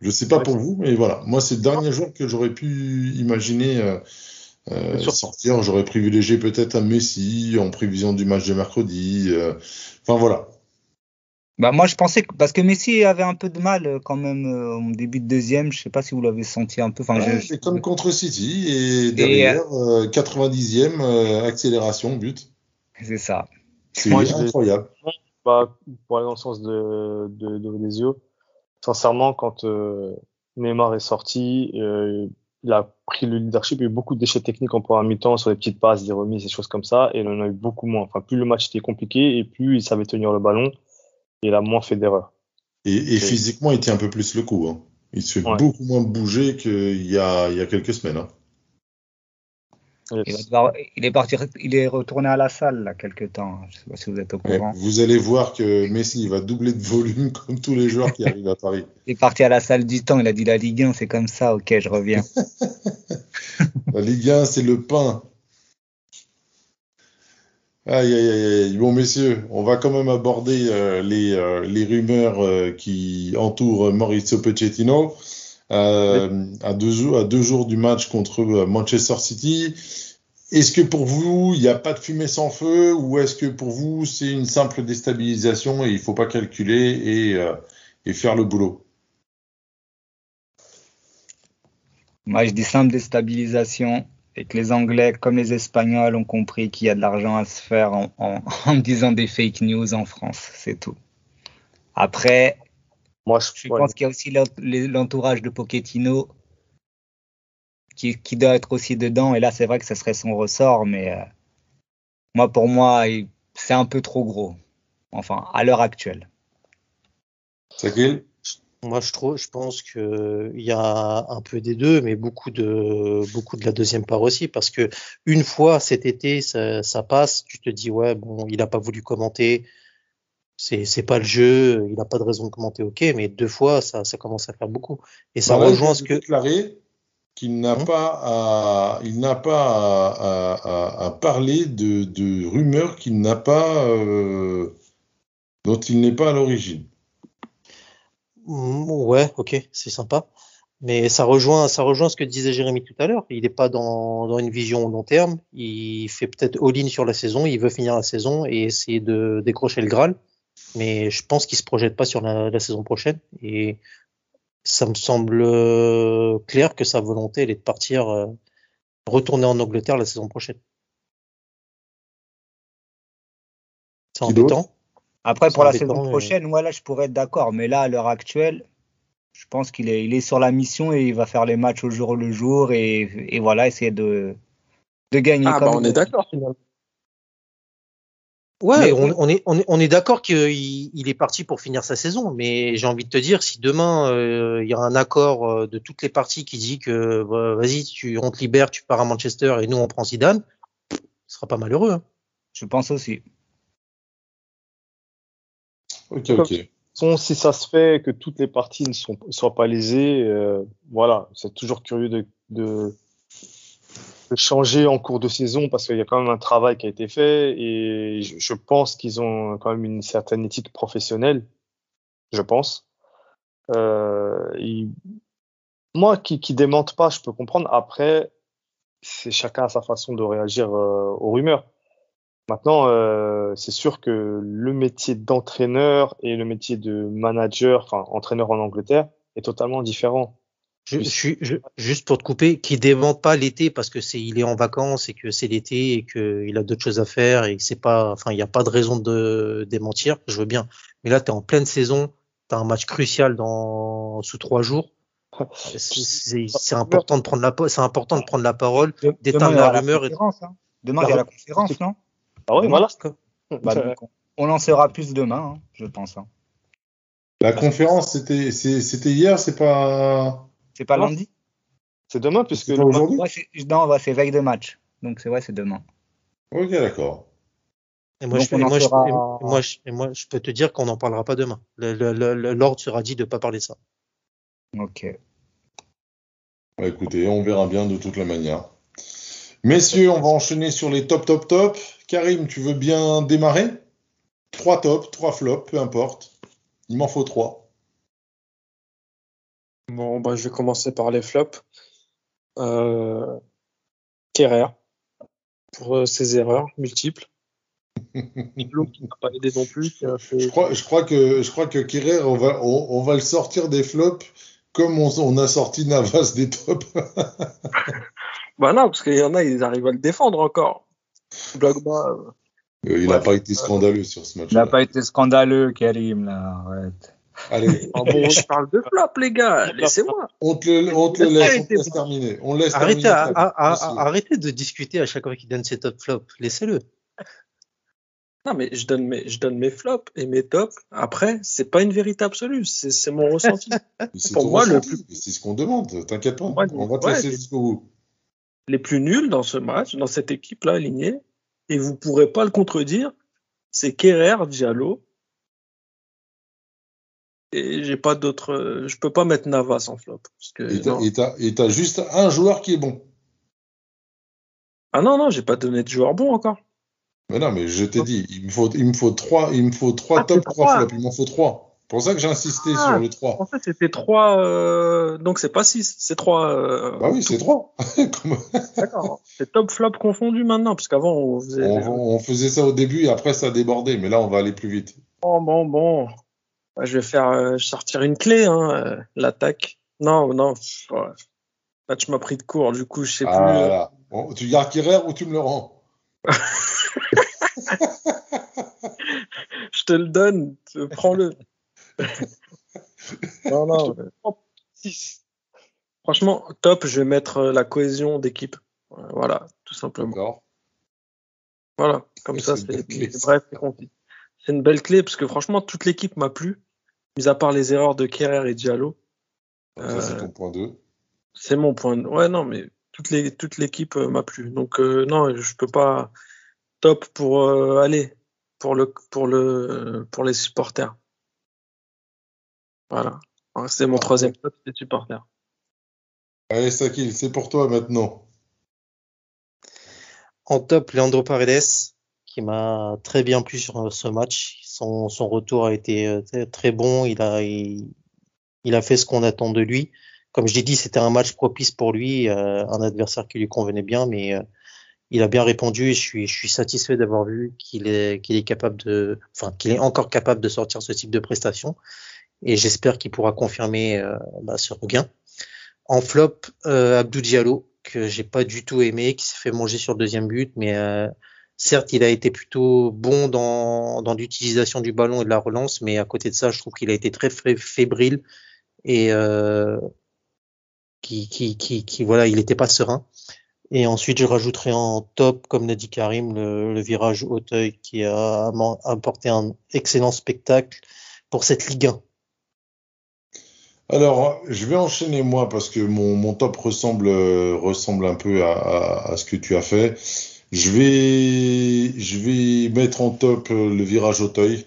Je sais pas pour vous, mais voilà. Moi, c'est le dernier jour que j'aurais pu imaginer euh, euh, sortir. J'aurais privilégié peut-être un Messi en prévision du match de mercredi. Euh, enfin, voilà. Bah moi je pensais que parce que Messi avait un peu de mal euh, quand même euh, au début de deuxième, je sais pas si vous l'avez senti un peu. Enfin, ouais, c'est comme contre City et derrière et, euh, 90e euh, accélération but. C'est ça. C'est incroyable. Pas pour aller dans le sens de de, de Desio. Sincèrement, quand euh, Neymar est sorti, il a pris le leadership. Il y a eu beaucoup de déchets techniques en première mi-temps sur les petites passes, des remises, des choses comme ça, et il en a eu beaucoup moins. Enfin, plus le match était compliqué et plus il savait tenir le ballon il a moins fait d'erreurs. Et, et, physiquement, il tient un peu plus le coup. Hein. Il se fait ouais. beaucoup moins bouger qu'il y a, il y a quelques semaines. Hein. Il, devoir, il, est parti, il est retourné à la salle là quelque temps. Je sais pas si vous êtes au courant. Ouais, vous allez voir que Messi va doubler de volume [LAUGHS] comme tous les joueurs qui arrivent à Paris. il est parti à la salle du temps. Il a dit la Ligue 1, c'est comme ça. Ok, je reviens. [LAUGHS] la Ligue 1, c'est le pain. Aïe, aïe, aïe, Bon, messieurs, on va quand même aborder euh, les, euh, les, rumeurs euh, qui entourent Maurizio Pochettino. À, deux jours, à deux jours du match contre Manchester City. Est-ce que pour vous, il n'y a pas de fumée sans feu? Ou est-ce que pour vous, c'est une simple déstabilisation et il ne faut pas calculer et, et faire le boulot? Moi, je dis simple déstabilisation et que les Anglais comme les Espagnols ont compris qu'il y a de l'argent à se faire en, en, [LAUGHS] en, disant des fake news en France, c'est tout. Après, moi je, je ouais. pense qu'il y a aussi l'entourage de Pochettino qui, qui, doit être aussi dedans. Et là, c'est vrai que ce serait son ressort, mais euh, moi, pour moi, c'est un peu trop gros. Enfin, à l'heure actuelle. C'est moi, je trouve, je pense que il y a un peu des deux, mais beaucoup de beaucoup de la deuxième part aussi, parce que une fois cet été, ça, ça passe, tu te dis ouais, bon, il a pas voulu commenter, c'est c'est pas le jeu, il a pas de raison de commenter, ok, mais deux fois, ça ça commence à faire beaucoup, et ça bah, rejoint ce que déclaré qu'il n'a hum. pas à il n'a pas à, à, à, parler de, de rumeurs qu'il n'a pas euh, dont il n'est pas à l'origine. Mmh, ouais, ok, c'est sympa. Mais ça rejoint, ça rejoint ce que disait Jérémy tout à l'heure. Il n'est pas dans, dans, une vision long terme. Il fait peut-être all-in sur la saison. Il veut finir la saison et essayer de décrocher le Graal. Mais je pense qu'il se projette pas sur la, la, saison prochaine. Et ça me semble euh, clair que sa volonté, elle est de partir, euh, retourner en Angleterre la saison prochaine. C'est embêtant. Après, pour la saison prochaine, moi, là, je pourrais être d'accord. Mais là, à l'heure actuelle, je pense qu'il est, il est sur la mission et il va faire les matchs au jour le jour et, et voilà, essayer de, de gagner. Ah, bah, on est d'accord, finalement. Ouais, on, on, est, on est, on est d'accord qu'il il est parti pour finir sa saison, mais j'ai envie de te dire, si demain euh, il y a un accord euh, de toutes les parties qui dit que bah, vas-y, tu, on te libère, tu pars à Manchester et nous on prend Zidane, ce sera pas malheureux. Hein. Je pense aussi. Ok, ok. Façon, si ça se fait que toutes les parties ne sont, soient pas lésées, euh, voilà, c'est toujours curieux de, de, de, changer en cours de saison parce qu'il y a quand même un travail qui a été fait et je, je pense qu'ils ont quand même une certaine éthique professionnelle, je pense. Euh, ils, moi, qui, qui démente pas, je peux comprendre. Après, c'est chacun a sa façon de réagir euh, aux rumeurs. Maintenant, euh, c'est sûr que le métier d'entraîneur et le métier de manager, enfin entraîneur en Angleterre, est totalement différent. Je, je, je, juste pour te couper, qui démente pas l'été parce que c'est il est en vacances et que c'est l'été et qu'il a d'autres choses à faire et c'est pas, enfin il n'y a pas de raison de démentir. Je veux bien, mais là tu es en pleine saison, tu as un match crucial dans sous trois jours. [LAUGHS] C'est important de prendre la c'est important de prendre la parole, d'éteindre la rumeur. Et... Hein. Demain il y a la conférence, non? Ah oui, voilà. [LAUGHS] Bah, on lancera plus demain, hein, je pense. Hein. La conférence, c'était c'était hier, c'est pas. C'est pas lundi? C'est demain, puisque. Aujourd'hui? Non, ouais, c'est veille de match. Donc c'est vrai, c'est demain. Ok, d'accord. Et moi, je, on et en moi, je- fera- et moi, je- et moi, je peux te dire qu'on n'en parlera pas demain. L'ordre sera dit de pas parler de ça. Ok. Bah, écoutez, on verra bien de toute la manière. Messieurs, on va enchaîner sur les top, top, top. Karim, tu veux bien démarrer? Trois tops, trois flops, peu importe. Il m'en faut trois. Bon, bah, je vais commencer par les flops. Euh, Kerrer, pour euh, ses erreurs multiples. [LAUGHS] L'autre qui n'a pas aidé non plus. qui a fait- Je crois, je crois que, je crois que Kerrer, on va, on, on va le sortir des flops comme on, on a sorti Navas des tops. [LAUGHS] Bah non, parce qu'il y en a, ils arrivent à le défendre encore. Blogba, euh, il n'a Ouais. pas été scandaleux sur ce match. Il n'a pas été scandaleux, Karim, là. Arrête. Allez, [LAUGHS] ah bon, je parle de flop, les gars. [LAUGHS] Laissez-moi. on te le, on te le laisse, on te été laisse bon. terminer. On laisse Arrêtez, terminer. à- à- à- Messieurs. arrêtez de discuter à chaque fois qu'il donne ses top flops. Laissez-le. Non, mais je donne mes, je donne mes flops et mes tops. Après, c'est pas une vérité absolue. C'est mon ressenti. [LAUGHS] Pour moi, le mais C'est ce qu'on demande, t'inquiète pas. Moi, on va te ouais, laisser jusqu'au bout. Les plus nuls dans ce match, dans cette équipe-là alignée, et vous pourrez pas le contredire, c'est Kerrer, Diallo. Et j'ai pas d'autres. Je peux pas mettre Navas en flop. Parce que, Et t'as- juste un joueur qui est bon. Ah non, non, j'ai pas donné de joueur bon encore. Mais non, mais je t'ai dit, il me faut, il me faut trois, il me faut trois Ah, top, trois. flops. Il m'en faut trois. C'est pour ça que j'ai insisté Ah. sur les trois. En fait, c'était trois. euh, Donc c'est pas six, c'est trois. euh, Bah oui, c'est trois. [LAUGHS] Comme- D'accord. C'est top flop confondu maintenant, parce qu'avant on faisait. on, on faisait ça au début et après ça a débordé. Mais là, on va aller plus vite. Bon, bon, bon. Ouais, Je vais faire euh, sortir une clé, hein, euh, l'attaque. Non, non. ouais. Là, tu m'as pris de court, du coup, je sais Ah, plus. voilà. Bon, tu gardes Kerrer ou tu me le rends? [LAUGHS] Je te le donne, prends-le. Non, non. Six. Franchement, top, je vais mettre euh, la cohésion d'équipe. Euh, Voilà, tout simplement. D'accord. Voilà, comme ça, c'est bref, c'est concis. C'est une belle clé parce que franchement, toute l'équipe m'a plu, mis à part les erreurs de Kerrer et Diallo. Ça, c'est Euh, ton point 2. C'est mon point. de- Ouais, non, mais toute les toute l'équipe m'a plu. Donc euh, non, je peux pas top pour euh, aller pour le pour le pour les supporters. Voilà. C'est mon troisième top, c'est supporters. Allez, Sakil, c'est pour toi maintenant. En top, Leandro Paredes, qui m'a très bien plu sur ce match. Son, son retour a été euh, très, bon. Il a, il, il a fait ce qu'on attend de lui. Comme je l'ai dit, c'était un match propice pour lui, euh, un adversaire qui lui convenait bien, mais euh, il a bien répondu et je suis, je suis satisfait d'avoir vu qu'il est, qu'il est capable de, enfin, qu'il est encore capable de sortir ce type de prestation. Et j'espère qu'il pourra confirmer euh, bah, ce regain. En flop, euh, Abdou Diallo, que j'ai pas du tout aimé, qui s'est fait manger sur le deuxième but, mais euh, certes, il a été plutôt bon dans, dans l'utilisation du ballon et de la relance, mais à côté de ça, je trouve qu'il a été très fé- fébrile et euh, qui, qui, qui, qui, voilà, il n'était pas serein. Et ensuite, je rajouterai en top, comme l'a dit Karim, le, le virage Hauteuil qui a apporté un excellent spectacle pour cette Ligue 1. Alors, je vais enchaîner moi parce que mon, mon top ressemble, euh, ressemble un peu à, à, à ce que tu as fait. Je vais, je vais mettre en top euh, le virage Auteuil.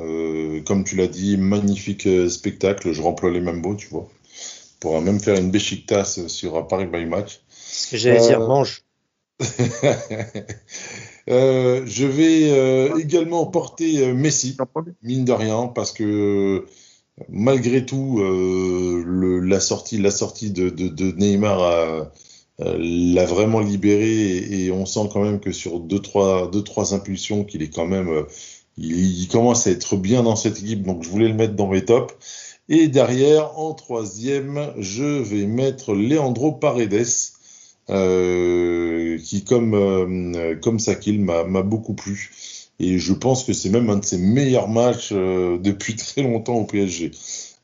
Euh, comme tu l'as dit, magnifique spectacle. Je remplis les mêmes mots, tu vois. On pourra même faire une Besiktas sur un Paris by Match. Ce que j'allais Euh, dire, mange. [LAUGHS] Euh, je vais euh, également porter euh, Messi. Mine de rien, parce que malgré tout, euh, la sortie, de, Neymar euh, l'a vraiment libéré et, on sent quand même que sur deux trois deux trois impulsions qu'il est quand même euh, il, commence à être bien dans cette équipe. Donc je voulais le mettre dans mes tops. Et derrière en troisième je vais mettre Leandro Paredes qui comme euh, comme Sakil m'a beaucoup plu et je pense que c'est même un de ses meilleurs matchs euh, depuis [LAUGHS] très longtemps au PSG.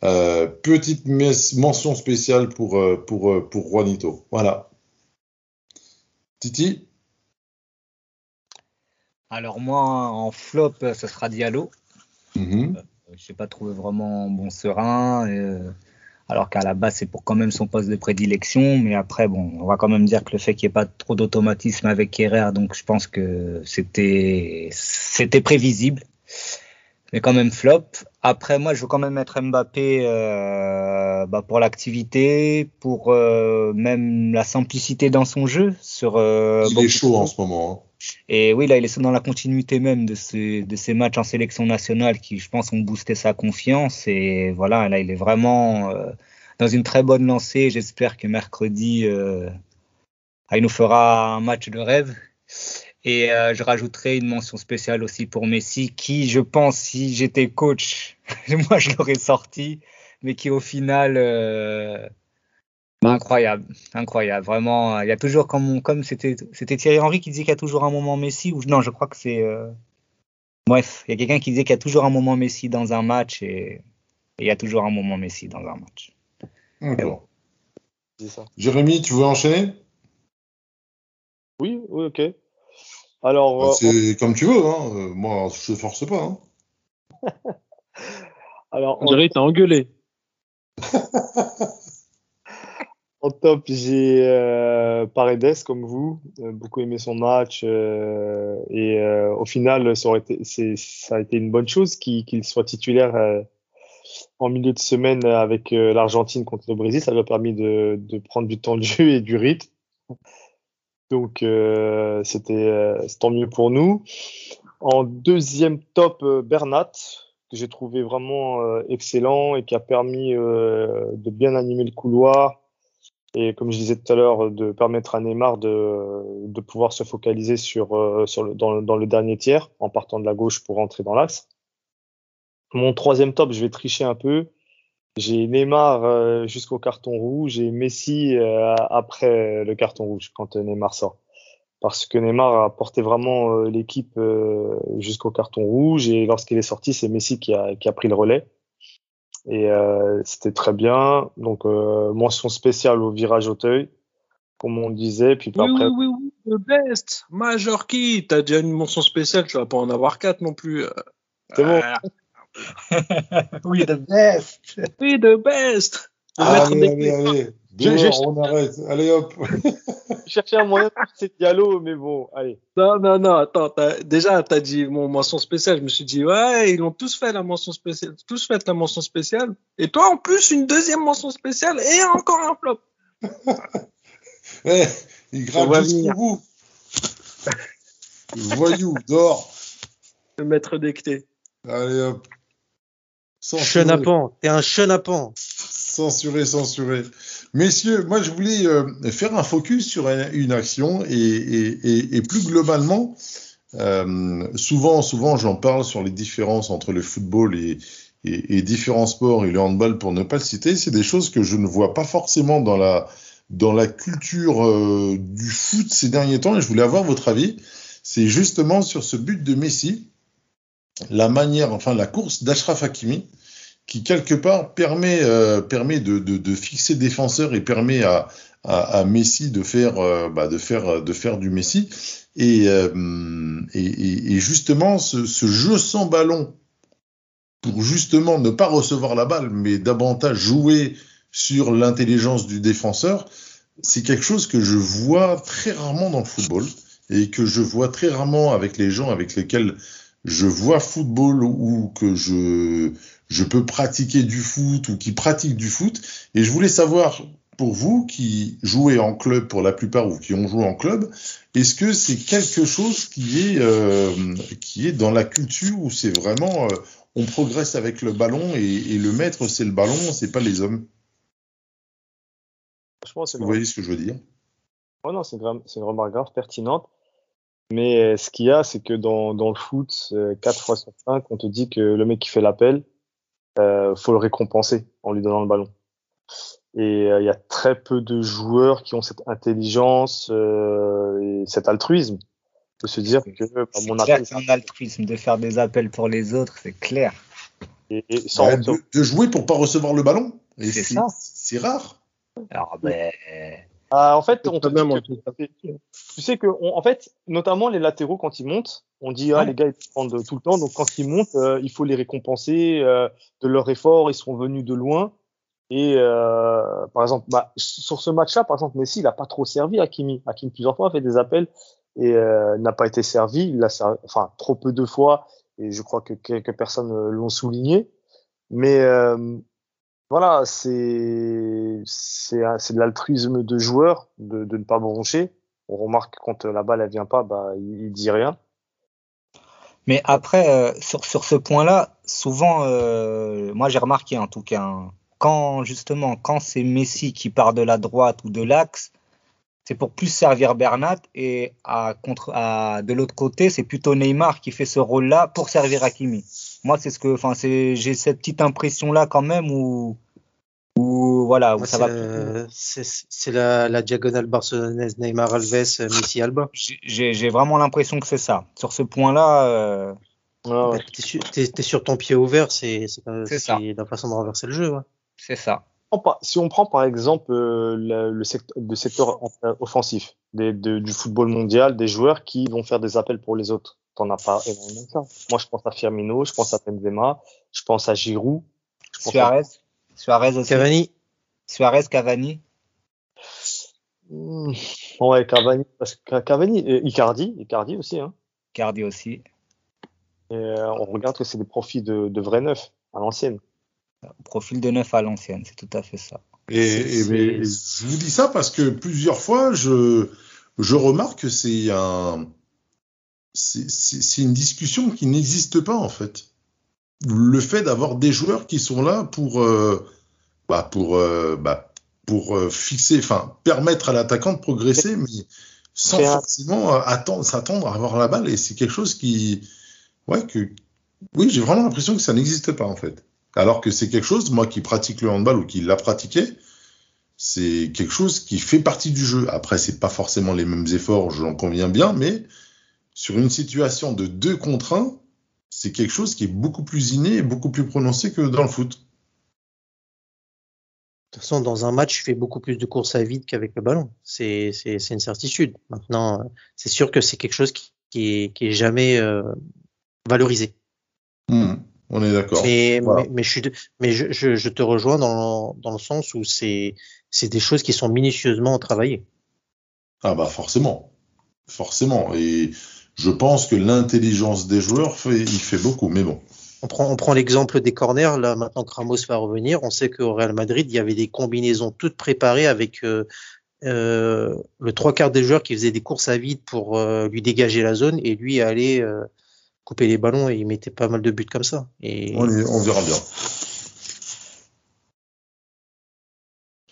Euh, petite mention spéciale pour, euh, pour, pour Juanito. Voilà. Titi? Alors moi, en flop, ce sera Diallo. mm -hmm. Je n'ai pas trouvé vraiment bon serein. alors qu'à la base, c'est pour quand même son poste de prédilection. Mais après, bon, on va quand même dire que le fait qu'il n'y ait pas trop d'automatisme avec Herrera, donc je pense que c'était c'était prévisible mais quand même flop. Après, moi, je veux quand même mettre Mbappé euh, bah, pour l'activité, pour euh, même la simplicité dans son jeu. Sur, euh, Il est chaud en ce moment. Hein. Et oui, là, il est dans la continuité même de, ce, de ces matchs en sélection nationale qui, je pense, ont boosté sa confiance. Et voilà, là, il est vraiment dans une très bonne lancée. J'espère que mercredi, il nous fera un match de rêve. Et euh, je rajouterai une mention spéciale aussi pour Messi, qui, je pense, si j'étais coach, [LAUGHS] moi je l'aurais sorti, mais qui au final, euh, incroyable, incroyable. Vraiment, il y a toujours comme comme c'était c'était Thierry Henry qui disait qu'il y a toujours un moment Messi ou non, je crois que c'est euh... bref, il y a quelqu'un qui disait qu'il y a toujours un moment Messi dans un match et il y a toujours un moment Messi dans un match. Okay. Bon. Jérémy, tu veux enchaîner? Oui, oui, ok. Alors, bah, c'est comme tu veux, hein. moi je force pas. Hein. [LAUGHS] Alors, on dirait que t'as engueulé. [LAUGHS] en top, j'ai euh, Paredes comme vous, euh, beaucoup aimé son match euh, et euh, au final, ça, aurait été, ça a été une bonne chose qu'il qu soit titulaire euh, en milieu de semaine avec euh, l'Argentine contre le Brésil. Ça lui a permis de, de, prendre du temps de jeu et du rythme. Donc euh, c'était euh, tant mieux pour nous. En deuxième top, euh, Bernat, que j'ai trouvé vraiment euh, excellent et qui a permis euh, de bien animer le couloir. Et comme je disais tout à l'heure, de permettre à Neymar de, de pouvoir se focaliser sur, sur le, dans, dans, le dernier tiers en partant de la gauche pour rentrer dans l'axe. Mon troisième top, je vais tricher un peu. J'ai Neymar euh, jusqu'au carton rouge et Messi euh, après le carton rouge quand Neymar sort. Parce que Neymar a porté vraiment euh, l'équipe jusqu'au carton rouge et lorsqu'il est sorti, c'est Messi qui a, qui a pris le relais. Et c'était très bien. Donc mention spéciale au virage Auteuil, comme on disait. Puis oui, après. Oui, oui, oui, the best. Major Key, t'as déjà une mention spéciale, tu vas pas en avoir quatre non plus. C'est bon. Oui, the best. Oui, the best. Allez, allez, allez. Dehors, je, je... on arrête. Allez, hop. chercher un moyen de c'est Diallo, mais bon, allez. Non, non, non, attends. As, déjà, t'as dit mon mention spéciale. Je me suis dit, ouais, ils ont tous fait la mention spéciale, tous fait la mention spéciale. Et toi, en plus, une deuxième mention spéciale et encore un flop. [LAUGHS] eh, il grave jusqu'au bout. Voyou, dehors. Le maître d'écté. Allez, hop. Chenapan, t'es un chenapan. Censuré, censuré. Messieurs, moi je voulais euh, faire un focus sur une action et, et, et, et plus globalement, euh, souvent, souvent j'en parle sur les différences entre le football et, et, différents sports et le handball pour ne pas le citer. C'est des choses que je ne vois pas forcément dans la dans la culture euh, du foot ces derniers temps et je voulais avoir votre avis. C'est justement sur ce but de Messi la manière, enfin la course d'Ashraf Hakimi, qui quelque part permet, euh, permet de, de, de, fixer défenseur et permet à, à, à Messi de faire, euh, bah, de faire, de faire du Messi. Et, euh, et, et, justement, ce, ce, jeu sans ballon, pour justement ne pas recevoir la balle, mais davantage jouer sur l'intelligence du défenseur, c'est quelque chose que je vois très rarement dans le football et que je vois très rarement avec les gens avec lesquels je vois football ou que je, je peux pratiquer du foot ou qui pratiquent du foot. Et je voulais savoir, pour vous qui jouez en club pour la plupart ou qui ont joué en club, est-ce que c'est quelque chose qui est, euh, qui est dans la culture ou c'est vraiment euh, on progresse avec le ballon et, et le maître c'est le ballon, c'est pas les hommes? Franchement, Vous voyez ce que je veux dire? Oh non, c'est une, gra- c'est une remarque grave pertinente. Mais euh, ce qu'il y a, c'est que dans, dans le foot, euh, 4 fois sur 5, on te dit que le mec qui fait l'appel, euh, faut le récompenser en lui donnant le ballon. Et euh, il y a très peu de joueurs qui ont cette intelligence euh, et cet altruisme de se dire que bah, C'est mon appel, c'est un altruisme de faire des appels pour les autres, c'est clair. et, et sans Bah, de, de jouer pour pas recevoir le ballon. C'est rare. Alors, ben, Ah, en fait, on te dit que, tu sais que, on- en fait, notamment les latéraux quand ils montent, on dit ah Ouais. les gars ils prennent tout le temps, donc quand ils montent, euh, il faut les récompenser euh, de leur effort. Ils sont venus de loin. Et euh, par exemple, bah, sur ce match-là, par exemple, Messi, il a pas trop servi Hakimi. Hakimi plusieurs fois a fait des appels et euh, n'a pas été servi. Il a servi, enfin trop peu de fois. Et je crois que quelques personnes euh, l'ont souligné. Mais euh, voilà, c'est c'est de l'altruisme de joueur de, de ne pas broncher. On remarque que quand la balle elle vient pas, bah il, il dit rien. Mais après, euh, sur, sur ce point-là, souvent, euh, moi j'ai remarqué en tout cas, hein, quand justement, quand c'est Messi qui part de la droite ou de l'axe, c'est pour plus servir Bernat et à, contre, à, de l'autre côté, c'est plutôt Neymar qui fait ce rôle-là pour servir Hakimi. Moi, c'est ce que, enfin, c'est, j'ai cette petite impression-là quand même où, où voilà, où ça c'est va. la- c'est- c'est la, la diagonale barcelonaise Neymar Alves, euh, Messi Alba. J'ai- vraiment l'impression que c'est ça. Sur ce point-là, euh, Ah ouais. Bah, T'es sur, t'es- t'es sur ton pied ouvert, c'est c'est pas- C'est ça. c'est la façon de renverser le jeu. ouais. c'est ça. Si on prend par exemple euh, le, le secteur, le secteur en- offensif des, de- du football mondial, des joueurs qui vont faire des appels pour les autres, t'en as pas énormément ça. Moi, je pense à Firmino, je pense à Benzema, je pense à Giroud, je pense à- Suarez, Suarez aussi. Cavani, Suarez, Cavani. Hmm, Ouais, Cavani, parce que Cavani, et Icardi, Icardi aussi. Hein. Cardi aussi. Et, euh, on regarde que c'est des profits de, de vrais neufs à l'ancienne. Profil de neuf à l'ancienne, c'est tout à fait ça. Et, et- mais je vous dis ça parce que plusieurs fois, je, je remarque que c'est un, c'est- une discussion qui n'existe pas en fait. Le fait d'avoir des joueurs qui sont là pour, euh, bah, pour, euh, bah, pour euh, fixer, enfin, permettre à l'attaquant de progresser, mais sans forcément attendre, s'attendre à avoir la balle. Et c'est quelque chose qui, ouais, que, oui, j'ai vraiment l'impression que ça n'existe pas en fait. Alors que c'est quelque chose, moi qui pratique le handball ou qui l'a pratiqué, c'est quelque chose qui fait partie du jeu. Après, c'est pas forcément les mêmes efforts, j'en conviens bien, mais sur une situation de 2 contre 1, c'est quelque chose qui est beaucoup plus inné et beaucoup plus prononcé que dans le foot. de toute façon, dans un match, tu fais beaucoup plus de courses à vide qu'avec le ballon. C'est une certitude. Maintenant, c'est sûr que c'est quelque chose qui, qui, est, qui est jamais euh, valorisé. Hmm, on est d'accord. Mais, Voilà. mais, mais, je, suis de- mais je, je, je te rejoins dans, dans le sens où c'est c'est des choses qui sont minutieusement travaillées. Ah bah forcément, forcément. Et je pense que l'intelligence des joueurs fait, il fait beaucoup, mais bon. On prend, on prend l'exemple des corners. Là, maintenant que Ramos va revenir, on sait qu'au Real Madrid, il y avait des combinaisons toutes préparées avec euh, euh, le trois quarts des joueurs qui faisaient des courses à vide pour euh, lui dégager la zone et lui aller euh, couper les ballons et il mettait pas mal de buts comme ça. Et On, on verra bien.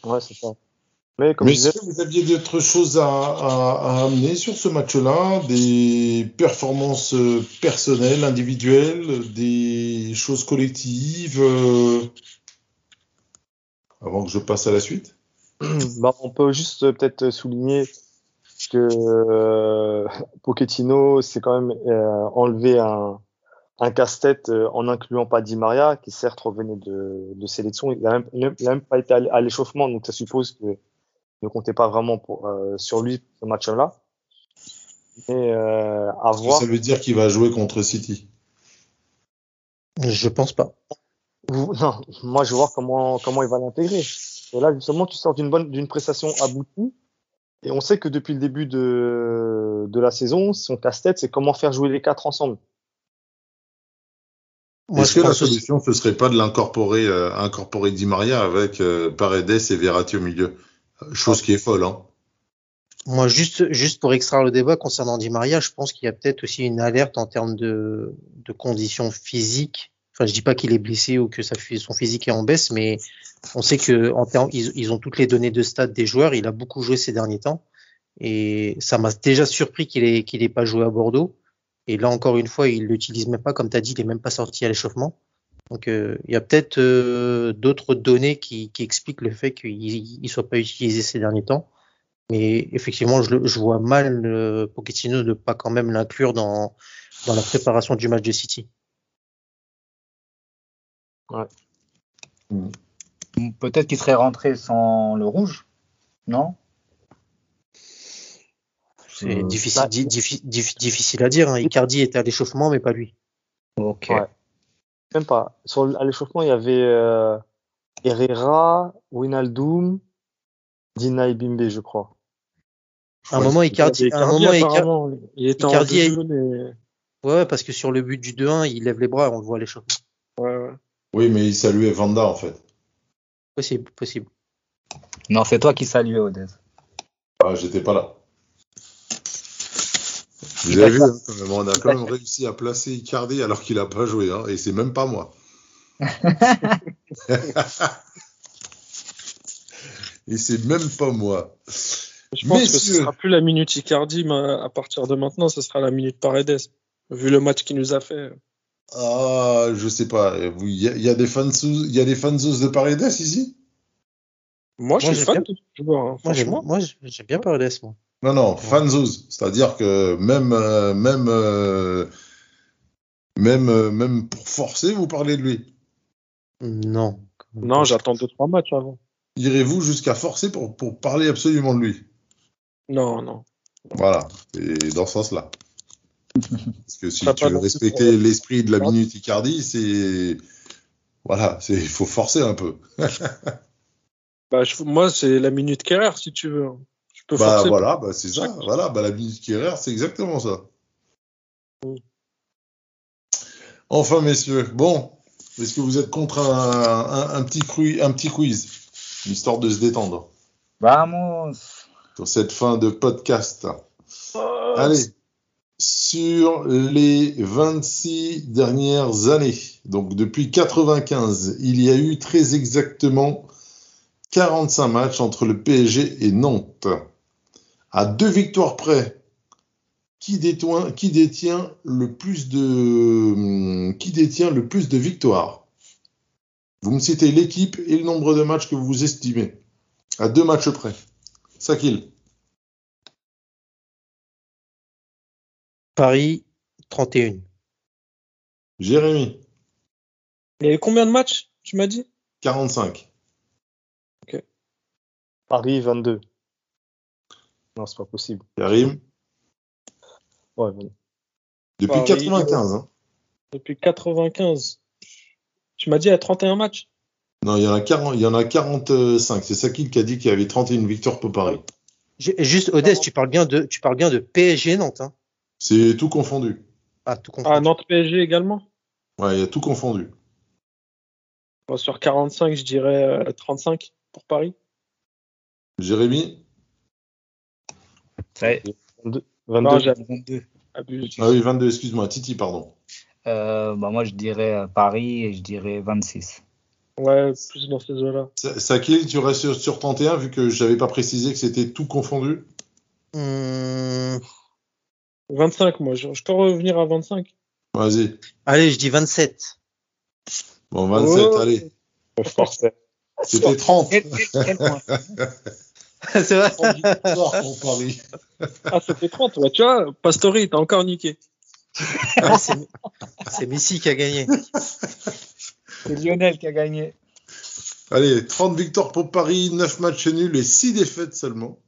Ouais, c'est ça. Mais comme Mais disais, que vous aviez d'autres choses à, à- à amener sur ce match-là? Des performances euh, personnelles, individuelles, des choses collectives euh, Avant que je passe à la suite? [CLEARS THROAT] Bah, on peut juste euh, peut-être souligner que euh, [LAUGHS] Pochettino s'est quand même enlevé un, un casse-tête en incluant pas Di Maria, qui certes revenait de, de sélection. Il n'a même, pas été à l'échauffement, donc ça suppose qu'il ne comptait pas vraiment pour, euh, sur lui ce match-là. Mais euh, à voir. Ça veut dire qu'il va jouer contre City? je pense pas. [LAUGHS] Non, moi je veux voir comment comment il va l'intégrer. Et là justement, tu sors d'une bonne d'une prestation aboutie, et on sait que depuis le début de de la saison, son casse-tête, c'est comment faire jouer les quatre ensemble. Moi, Est-ce que la solution, ce serait pas de l'incorporer, euh, incorporer Di Maria avec euh, Paredes et Verratti au milieu? Chose qui est folle, hein. Moi, juste, juste pour extraire le débat concernant Di Maria, je pense qu'il y a peut-être aussi une alerte en termes de, de conditions physiques. Enfin, je dis pas qu'il est blessé ou que sa, son physique est en baisse, mais on sait que en termes, ils, ont toutes les données de stade des joueurs. Il a beaucoup joué ces derniers temps Et ça m'a déjà surpris qu'il ait, qu'il pas joué à Bordeaux. Et là, encore une fois, il l'utilise même pas, comme tu as dit, il est même pas sorti à l'échauffement. Donc, euh, il y a peut-être euh, d'autres données qui, qui, expliquent le fait qu'il ne soit pas utilisé ces derniers temps. Mais effectivement, je, je vois mal euh, Pochettino ne pas quand même l'inclure dans, dans la préparation du match de City. Ouais. Peut-être qu'il serait rentré sans le rouge, non? C'est difficile, bah, difficile, difficile à dire. Hein. Icardi était à l'échauffement, mais pas lui. Ok. Ouais. Même pas. Sur, à l'échauffement, il y avait euh, Herrera, Winaldoom, Dina Bimbe, je crois. À un moment, Icardi, un moment, Icardi, il était Icardi en. Ouais, parce que sur le but du 2-1, il lève les bras, on le voit à l'échauffement. Ouais, ouais. Oui, mais il saluait Vanda en fait. Possible, possible. Non, c'est toi qui saluais Odez. Ah, j'étais pas là. Vous avez vu, hein, quand même, on a quand même réussi à placer Icardi alors qu'il a pas joué, hein, et c'est même pas moi. [LAUGHS] et c'est même pas moi. Je pense Messieurs. que ce sera plus la minute Icardi, mais à partir de maintenant, ce sera la minute Paredes, vu le match qu'il nous a fait. Ah, je sais pas. Il y, a, il y a des fans, il y a des fans de Paredes ici? Moi, je Moi, suis j'ai fan bien- de ce joueur. hein, moi, j'aime bien Paredes, moi. Non, non, fanzouz. C'est-à-dire que même, euh, même, euh, même, euh, même pour forcer, vous parlez de lui. Non. Non, j'attends deux trois matchs avant. Irez-vous jusqu'à forcer pour, pour parler absolument de lui? Non, non. Voilà, et dans ce sens-là. [LAUGHS] Parce que si Ça tu veux respecter l'esprit de la minute Icardi, c'est. Voilà, c'est il faut forcer un peu. [LAUGHS] Bah, je- moi, c'est la minute Kerrer, si tu veux. Peux Bah forcer. voilà, bah, c'est ça. Voilà, bah, la minute qui est c'est exactement ça. Mm. Enfin, messieurs, bon, est-ce que vous êtes contre un, un, un petit, cru- un petit quiz, histoire de se détendre, Vamos. sur cette fin de podcast Allez, sur les 26 dernières années, donc depuis 95, il y a eu très exactement 45 matchs entre le PSG et Nantes. À deux victoires près, qui détient, qui détient le plus de, qui détient le plus de victoires? Vous me citez l'équipe et le nombre de matchs que vous estimez. À deux matchs près. Sakil. Paris, 31. Jérémy. Il y a eu combien de matchs, tu m'as dit? 45. Paris 22. Non, c'est pas possible. Karim. Ouais, bon. Depuis Paris, 95. Hein. Depuis 95. Tu m'as dit il y a 31 matchs Non, il y en a 40, il y en a 45. C'est Sakil qui a dit qu'il y avait 31 victoires pour Paris. Ju- Juste, Odès, tu parles bien de, tu parles bien de PSG Nantes, hein. C'est tout confondu. Ah, tout confondu. Ah, Nantes PSG également? Ouais, il y a tout confondu. Bon, Sur 45, je dirais euh, 35 pour Paris. Jérémy? Ça y est, 22. Non, 22. j'avais 22. abusé. Ah oui, 22, excuse-moi. Titi, pardon. Euh, bah, moi, je dirais euh, Paris et je dirais 26. Ouais, plus dans ces eaux-là. Sa- Sakil, tu restes sur, sur 31 vu que j'avais pas précisé que c'était tout confondu? Hum, 25, moi. Je, je peux revenir à 25. Vas-y. allez, je dis 27. Bon, 27, Oh. allez. C'était 30. [LAUGHS] [LAUGHS] C'est vrai. 30 victoires pour Paris. Ah, c'était 30. Ouais, tu vois, Pastori, t'as encore niqué. Ouais, [LAUGHS] c'est, Messi qui a gagné. C'est Lionel qui a gagné. Allez, 30 victoires pour Paris, 9 matchs nuls et 6 défaites seulement.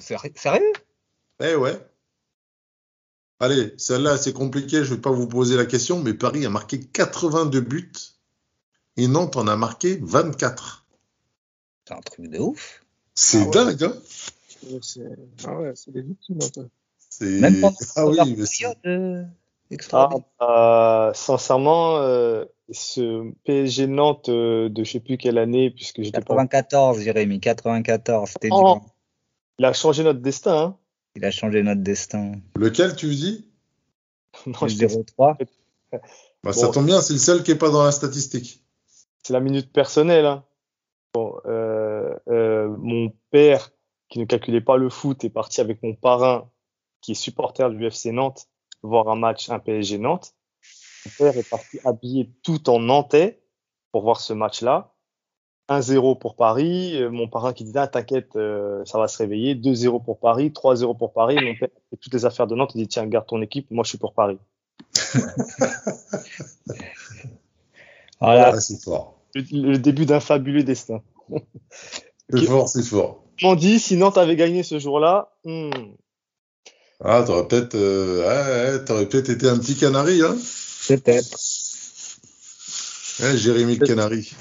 Séri- Sérieux? Eh ouais. Allez, celle-là, c'est compliqué, je vais pas vous poser la question, mais Paris a marqué 82 buts et Nantes en a marqué 24. C'est un truc de ouf. C'est Ah ouais. dingue, hein c'est- Ah ouais, c'est des victimes un peu. Même pendant Ah la oui, mais c'est- période euh, Ah, extraordinaire. euh, sincèrement, euh, ce PSG Nantes euh, de je sais plus quelle année, puisque j'étais pas. 94, Jérémy, 94. C'était Oh. dur. Il a changé notre destin. Hein. Il a changé notre destin. lequel tu dis? [LAUGHS] Non, je t'ai- 0-3. bah, Ça Bon. tombe bien, c'est le seul qui est pas dans la statistique. c'est la minute personnelle. Hein. Euh, euh, mon père qui ne calculait pas le foot est parti avec mon parrain qui est supporter du FC Nantes voir un match, un PSG Nantes. Mon père est parti habillé tout en nantais pour voir ce match-là. 1-0 pour Paris. Euh, Mon parrain qui dit ah, t'inquiète, ça va se réveiller. 2-0 pour Paris, 3-0 pour Paris. Mon père fait toutes les affaires de Nantes. Il dit tiens, garde ton équipe. Moi, je suis pour Paris. [LAUGHS] Voilà. Le, le début d'un fabuleux destin. [LAUGHS] C'est Ok. fort, c'est fort. On dit si Nantes avait gagné ce jour-là, hmm, Ah, t'aurais peut-être euh, ouais, peut-être été un petit canari, hein Peut-être. Ouais, Jérémy le canari.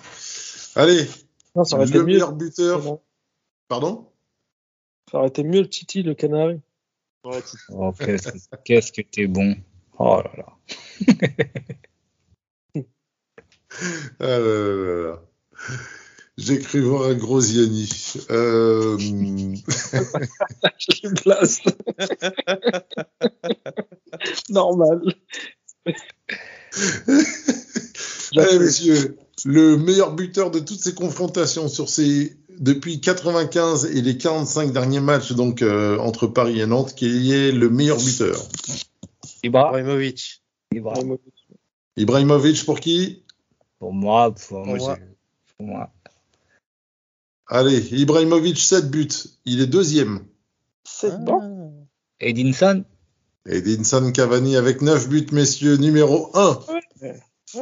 Allez, Non, ça aurait été le mieux. meilleur buteur. Non, Pardon? Ça aurait été mieux le Titi, le Canari. ouais, Oh, qu'est-ce que- qu'est-ce que t'es bon. Oh là là. [LAUGHS] Ah là là là là. J'ai cru voir un gros. Euh... [LAUGHS] Je les place. Normal. Allez, messieurs, le meilleur buteur de toutes ces confrontations sur ces depuis 95 et les 45 derniers matchs donc euh, entre Paris et Nantes, qui est le meilleur buteur Ibra. Ibrahimovic. Ibra. Ibrahimovic pour qui? Pour moi, pour, moi, moi. c'est- pour moi. Allez, Ibrahimovic 7 buts, il est deuxième. c'est Ah. bon. Edinson. Edinson Cavani avec 9 buts, messieurs, numéro 1.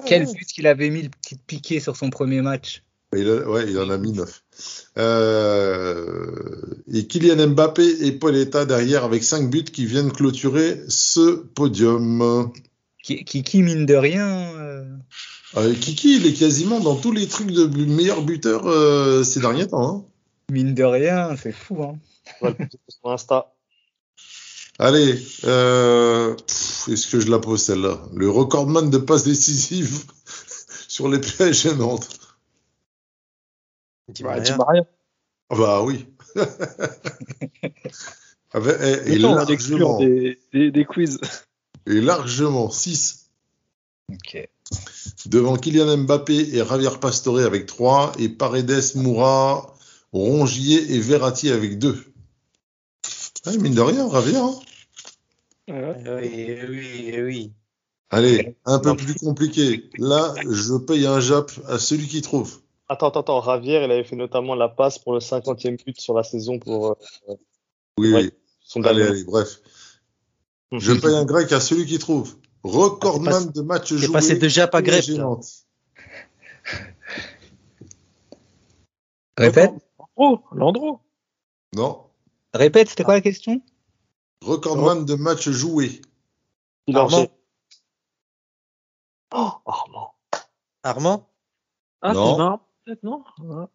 Quel but qu'il avait mis le petit piqué sur son premier match. Il a- ouais, il en a mis 9. Euh, et Kylian Mbappé et Pauletta derrière avec 5 buts qui viennent clôturer ce podium. Qui, qui, qui, mine de rien, euh, Euh, Kiki, il est quasiment dans tous les trucs de meilleur buteur euh, ces derniers temps. hein. mine de rien, c'est fou. Hein. On va le poster sur Insta. Allez, euh, est-ce que je la pose celle-là? Le recordman de passes décisives [LAUGHS] sur les PSG Nantes. Di Bah, Maria. Ah Bah oui. [LAUGHS] Avec- et, et Mais non, on va l'exclure largement, des, des, des quiz. et largement 6 Ok. Devant Kylian Mbappé et Javier Pastore avec 3 et Paredes, Moura, Rongier et Verratti avec 2. mine de rien, Javier. hein. Oui, oui, oui. Allez, un peu plus compliqué. Là, je paye un jap à celui qui trouve. Attends, attends, attends. Javier, il avait fait notamment la passe pour le 50e but sur la saison pour euh, Oui, Ouais. oui. son Allez, bref. Je paye un grec à celui qui trouve. Recordman de matchs joués. passé de Jap à Grep. PSG là. Nantes. [LAUGHS] Répète, Oh, Landreau. Non. répète, c'était quoi la question? Recordman de matchs joués. Il en Armand. Oh, Armand. Armand? Ah, Non. peut-être, non? Ouais.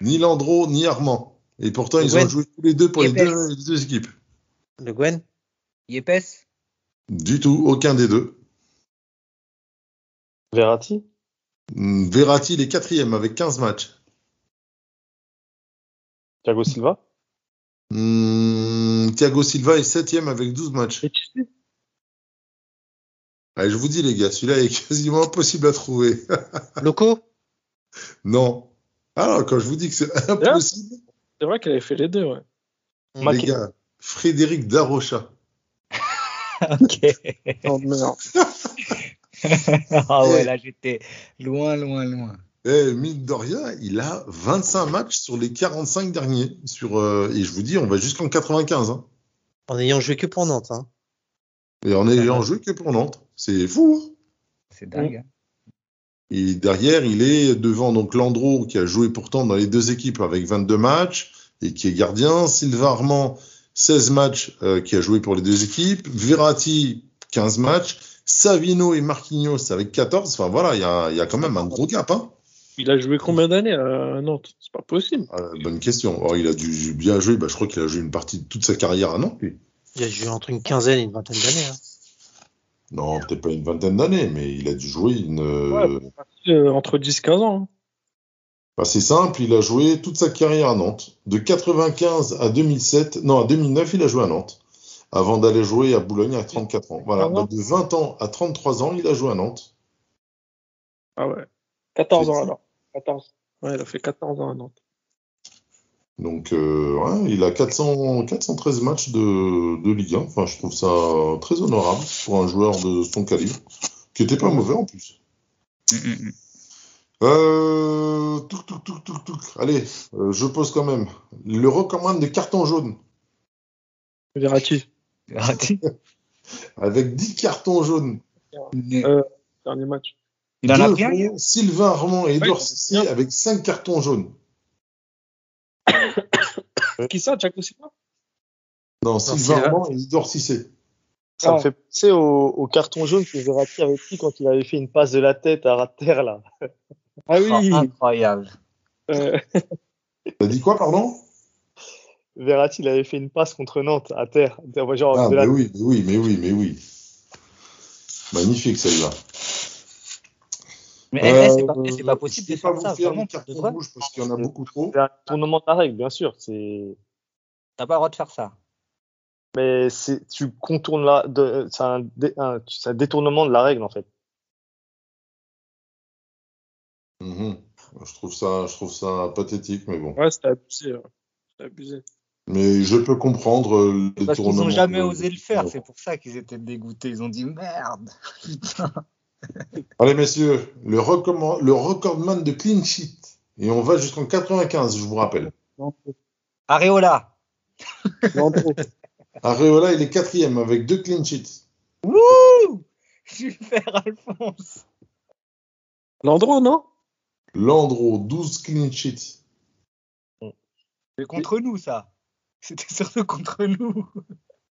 Ni Landreau, ni Armand. Et pourtant, ils ont joué tous les deux pour les deux, les deux équipes. Le Gwen? Yepes? Du tout, aucun des deux. Verratti? Hmm, Verratti, il est quatrième avec 15 matchs. Thiago Silva? Hmm, Thiago Silva est septième avec 12 matchs. Et tu sais, Allez, je vous dis, les gars, celui-là est [LAUGHS] quasiment impossible à trouver. [LAUGHS] Loco non. Alors, quand je vous dis que c'est impossible, c'est vrai qu'elle avait fait les deux, ouais. les Maquet. gars, Frédéric Darocha. [LAUGHS] Ok. Non, mais non. ah ouais, là j'étais loin, loin, loin. Eh, rien, il a 25 matchs sur les 45 derniers. Sur, euh, et je vous dis, on va jusqu'en 95. Hein. En ayant joué que pour Nantes. Hein. Et en ayant joué que pour Nantes. C'est fou. Hein C'est dingue. hein. et derrière, il est devant donc Landreau, qui a joué pourtant dans les deux équipes avec 22 matchs et qui est gardien. Sylvain Armand, 16 matchs, euh, qui a joué pour les deux équipes. Verratti, 15 matchs. Savino et Marquinhos avec 14. Enfin voilà, il y a, il y a quand même un gros gap. Hein. Il a joué combien d'années à Nantes? C'est pas possible. Euh, bonne question. Alors, il a dû bien jouer. Bah, je crois qu'il a joué une partie de toute sa carrière à Nantes. lui. Il a joué entre une quinzaine et une vingtaine d'années. Hein. Non, peut-être pas une vingtaine d'années, mais il a dû jouer une. euh, Euh, entre 10 et 15 ans. Bah, c'est simple, il a joué toute sa carrière à Nantes. De 95 à 2007, non, à 2009, il a joué à Nantes. Avant d'aller jouer à Boulogne à 34 ans. Voilà, Ah bah, de 20 ans à 33 ans, il a joué à Nantes. Ah ouais. 14 C'est ans alors. 14. Ouais, il a fait 14 ans à Nantes. Donc, euh, ouais, il a 400, 413 matchs de, de Ligue 1. Enfin, je trouve ça très honorable pour un joueur de son calibre, qui était pas mauvais en plus. Mm, mm, mm. Euh, touc, touc, touc, touc, touc. Allez, euh, je pose quand même. Le recommande de carton jaune, Verratti. Verratti. [LAUGHS] avec 10 cartons jaunes. Euh, dernier match. Il en a pris Sylvain Armand et Edouard Ouais, avec 5 cartons jaunes. [COUGHS] Qui ça, Jack Silva Non, Sylvain Sylvain. Armand et Edouard Cissé. Ça me Ah. fait penser au, au carton jaune que Verratti avait pris quand il avait fait une passe de la tête à Rater, là. Ah oui. Oh, incroyable. Euh, T'as dit quoi, pardon? Verratti, il avait fait une passe contre Nantes à terre. Genre, Ah, de mais la- oui, mais oui, mais oui, mais oui. Magnifique celle-là. Mais eh, c'est Euh, pas, c'est pas possible de faire vous ça, vraiment, de rouges parce qu'il y en a beaucoup trop. c'est un tournement de la règle, bien sûr. T'as pas le droit de faire ça. Mais c'est, tu contournes de, c'est un, dé- un- c'est un détournement de la règle, en fait. Mhm. Je trouve ça, je trouve ça pathétique, mais bon. ouais, c'était abusé. C'était abusé. Mais je peux comprendre le Parce qu'ils tournement ont jamais de- osé le faire. C'est pour ça qu'ils étaient dégoûtés. Ils ont dit merde. [LAUGHS] Putain. Allez, messieurs, le, recommand- le recordman de clean sheet. Et on va jusqu'en 95, je vous rappelle. Areola. Areola, il est quatrième avec deux clean sheets. Wouh Super Alphonse. Landreau, non? Landreau, 12 clean sheets. C'est contre nous, ça. C'était surtout contre nous.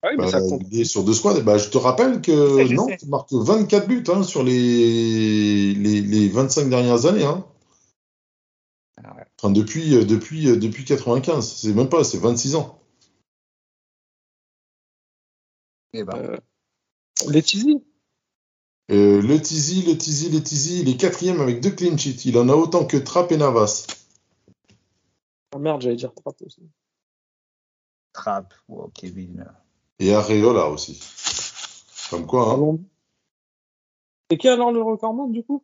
Ah oui, mais Bah, ça compte. il est sur deux squads. Bah, je te rappelle que je Nantes sais. marque 24 buts hein, sur les, les, les 25 dernières années. Hein. Ah ouais. Enfin, depuis, euh, depuis, euh, depuis 95. C'est même pas, c'est 26 ans. Eh ben, Euh, Letizy Euh, le Tizi, le Tizi, le Tizi, il est quatrième avec deux clean sheets. Il en a autant que Trapp et Navas. Ah merde, j'allais dire Trapp aussi. Trapp. Oh, Kevin. Et Areola aussi. Comme quoi, hein. Et qui a alors le record monde, du coup?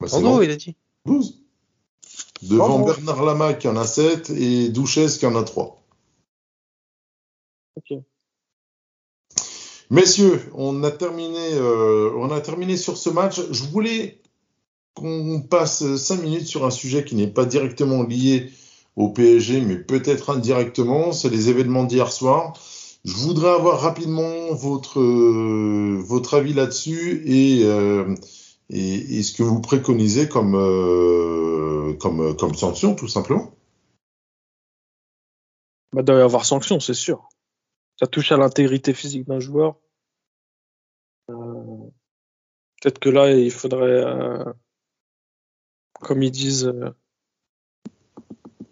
Bah, c'est Landreau, Landreau, il a dit. 12. Devant. Bernard Lama qui en a 7 et Douchesse qui en a 3. Ok. Messieurs, on a terminé, euh, on a terminé sur ce match. Je voulais qu'on passe 5 minutes sur un sujet qui n'est pas directement lié au PSG, mais peut-être indirectement. C'est les événements d'hier soir. Je voudrais avoir rapidement votre, votre avis là-dessus et, euh, ce que vous préconisez comme, euh, comme, comme sanction, tout simplement. Bah, il doit y avoir sanction, c'est sûr. Ça touche à l'intégrité physique d'un joueur. Euh, Peut-être que là, il faudrait, euh, comme ils disent, euh,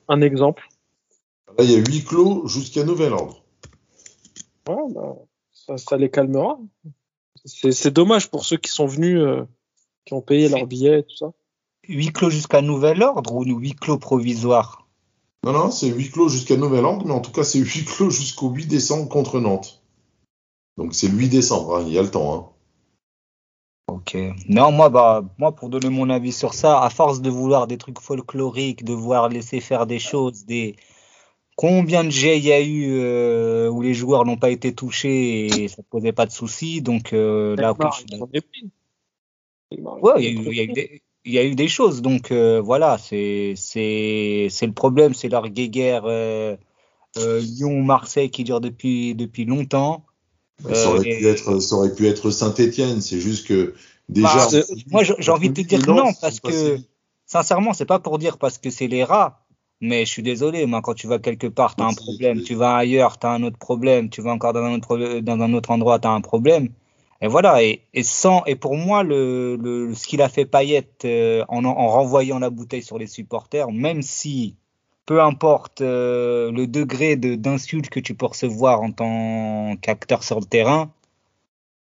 un exemple. Là, il y a huis clos jusqu'à nouvel ordre. Ouais, bah, ça, ça les calmera. C'est c'est dommage pour ceux qui sont venus, euh, qui ont payé leur billet et tout ça. Huit clos jusqu'à nouvel ordre ou huit clos provisoires Non, non, c'est huis clos jusqu'à nouvel ordre, mais en tout cas, c'est huis clos jusqu'au 8 décembre contre Nantes. Donc, c'est le 8 décembre, hein, il y a le temps. Hein. Ok. Non, moi, bah, moi, pour donner mon avis sur ça, à force de vouloir des trucs folkloriques, de vouloir laisser faire des choses, des combien de jets il y a eu euh, où les joueurs n'ont pas été touchés et ça ne posait pas de soucis. Donc euh, là, ok, je suis Ouais, il y, a est eu, pris. il y a eu des, il y a eu des choses. Donc euh, voilà, c'est le problème, c'est leur guéguerre euh, euh, Lyon-Marseille qui dure depuis depuis longtemps. Ça, aurait et- pu être, ça aurait pu être Saint-Etienne, c'est juste que déjà. Bah, moi, j'ai envie de te dire non, parce que sincèrement, c'est pas pour dire parce que c'est les rats. Mais je suis désolé, moi, quand tu vas quelque part, tu as un problème. Tu vas ailleurs, tu as un autre problème. Tu vas encore dans un autre, dans un autre endroit, tu as un problème. Et voilà. Et, et, sans, et pour moi, le, le, ce qu'il a fait Payet euh, en, en renvoyant la bouteille sur les supporters, même si peu importe euh, le degré de- d'insulte que tu peux recevoir en tant qu'acteur sur le terrain,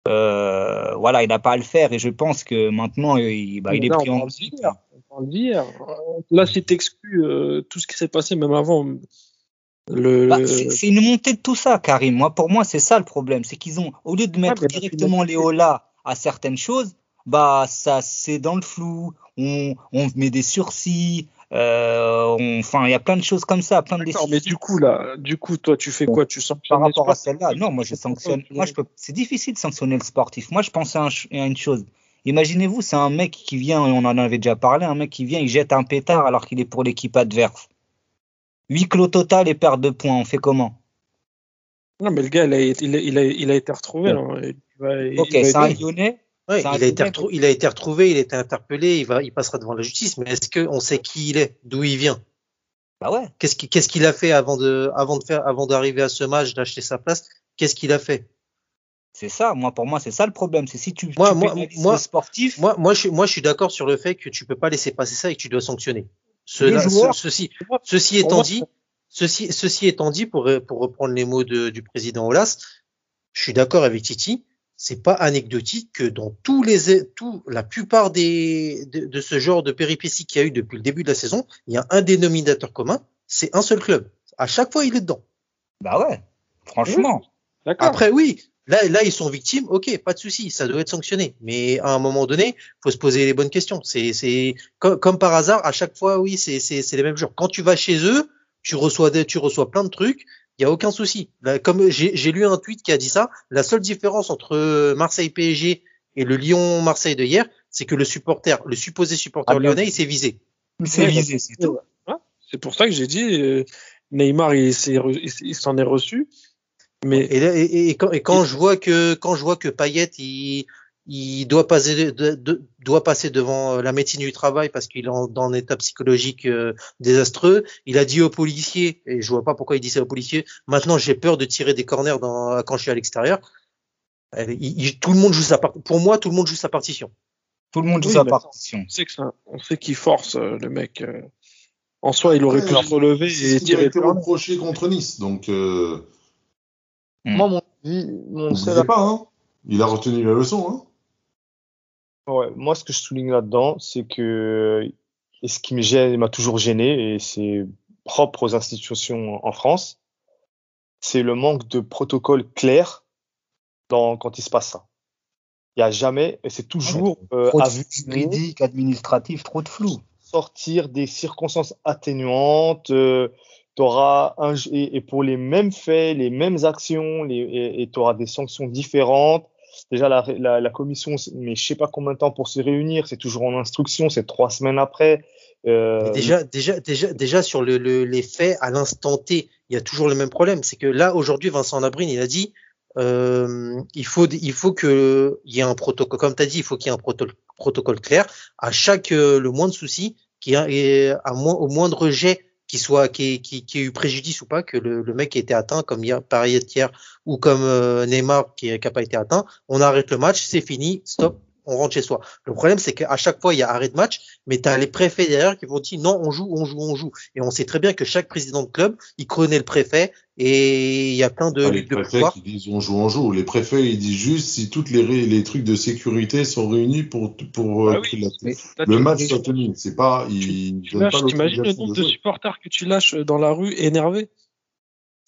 euh, voilà, il n'a pas à le faire. Et je pense que maintenant, il, bah, il est Là, pris en d'hier. Euh, Là, si t'exclus euh, tout ce qui s'est passé, même avant, le, Bah, c'est une montée de tout ça, Karim. Moi, pour moi, c'est ça le problème. C'est qu'ils ont, au lieu de mettre directement les holas à certaines choses, bah, ça, c'est dans le flou. On, on met des sursis. Euh, enfin, il y a plein de choses comme ça, plein de mais du coup, là, du coup, toi, tu fais quoi? Tu sanctionnes Par rapport à celle-là, non, moi je sanctionne. Moi, je peux. C'est difficile de sanctionner le sportif. Moi, je pensais à, un à une chose. Imaginez-vous, c'est un mec qui vient, et on en avait déjà parlé, un mec qui vient, il jette un pétard alors qu'il est pour l'équipe adverse. Huit clos total et perte de points. On fait comment? Non, mais le gars, il a, il a, il a, il a été retrouvé. Il va- Ok, c'est un Lyonnais. Il, a été Lyonnais. retrou- il a été retrouvé, il a été interpellé, il, va, il passera devant la justice. Mais est-ce qu'on sait qui il est, d'où il vient? Bah ouais. Qu'est-ce qu'il a fait avant de, avant de faire, avant d'arriver à ce match, d'acheter sa place? Qu'est-ce qu'il a fait? C'est ça. Moi, pour moi, c'est ça le problème. C'est si tu, Moi- tu moi- pénalises moi- le sportif. Moi, moi, je, suis- moi, je suis d'accord sur le fait que tu peux pas laisser passer ça et que tu dois sanctionner. Cela, Les joueurs- ce- ceci, étant dit, ceci, ceci étant dit, pour, pour reprendre les mots de- du président Olas, je suis d'accord avec Titi. C'est pas anecdotique que dans tous les, tout, la plupart des, de, de ce genre de péripéties qu'il y a eu depuis le début de la saison, il y a un dénominateur commun, c'est un seul club. À chaque fois, il est dedans. Bah ouais. Franchement. D'accord. Après, oui, là, là, ils sont victimes, ok, pas de souci, ça doit être sanctionné. Mais à un moment donné, faut se poser les bonnes questions. C'est, c'est comme, comme par hasard, à chaque fois, oui, c'est, c'est, c'est les mêmes jours. Quand tu vas chez eux, tu reçois des, tu reçois plein de trucs. Il y a aucun souci. Là, comme j'ai, j'ai lu un tweet qui a dit ça, la seule différence entre Marseille PSG et le Lyon Marseille de hier, c'est que le supporter, le supposé supporter Ah, lyonnais, il s'est visé. C'est Ouais, visé, c'est tout. Ouais. C'est pour ça que j'ai dit euh, Neymar, il s'est re- il s'est- il s'en est reçu. Mais Et, là- et, et- et quand, et quand je vois que quand je vois que Payet il, il doit passer de- de- doit passer devant euh, la médecine du travail parce qu'il est en, dans un état psychologique euh, désastreux, il a dit aux policiers et je vois pas pourquoi il dit ça aux policiers. Maintenant j'ai peur de tirer des corners dans, quand je suis à l'extérieur. Euh, il- il- tout le monde joue sa part. Pour moi tout le monde joue sa partition. Tout le monde joue Oui, sa partition. on sait que ça, on sait qu'il force euh, le mec. euh. En soi, il aurait Ouais, pu se relever et ce qui a tirer été reproché contre Nice. Donc, euh, Hmm. Moi, mon avis, mon seul pas, hein. Il a retenu la leçon, hein. Ouais, moi, ce que je souligne là-dedans, c'est que et ce qui me gêne, m'a toujours gêné, et c'est propre aux institutions en France, c'est le manque de protocole clair dans, quand il se passe ça. Il n'y a jamais, et c'est toujours euh, Trop de à vue juridique, administratif, trop de flou. sortir des circonstances atténuantes. Euh, t'auras un, et, pour les mêmes faits, les mêmes actions, les, et tu auras des sanctions différentes. Déjà, la, la, la commission, mais je sais pas combien de temps pour se réunir, c'est toujours en instruction, c'est trois semaines après. Euh, déjà, déjà, déjà, déjà sur le, le- les faits à l'instant T, il y a toujours le même problème. C'est que là, aujourd'hui, Vincent Labrine, il a dit, euh, il faut, il faut que il y ait un protocole. Comme tu dit, il faut qu'il y ait un protocole, protocole clair. À chaque euh, le moindre souci, qui et à moins, au moindre jet qui soit qui, ait eu préjudice ou pas, que le, mec ait été atteint comme hier, par hier ou comme euh, Neymar qui n'a pas été atteint, on arrête le match, c'est fini, stop, on rentre chez soi. Le problème, c'est qu'à chaque fois, il y a arrêt de match, mais tu as les préfets derrière qui vont dire non, on joue, on joue, on joue. Et on sait très bien que chaque président de club, il connaît le préfet et il y a plein de Pas les de préfets pouvoir. qui disent on joue, on joue. Les préfets, ils disent juste si toutes les, trucs de sécurité sont réunis pour, pour euh, Ah oui. que la- Mais Là, le match soit tenu. C'est pas, ils Tu donnent lâches, pas t'imagines le nombre de supporters que tu lâches dans la rue énervés?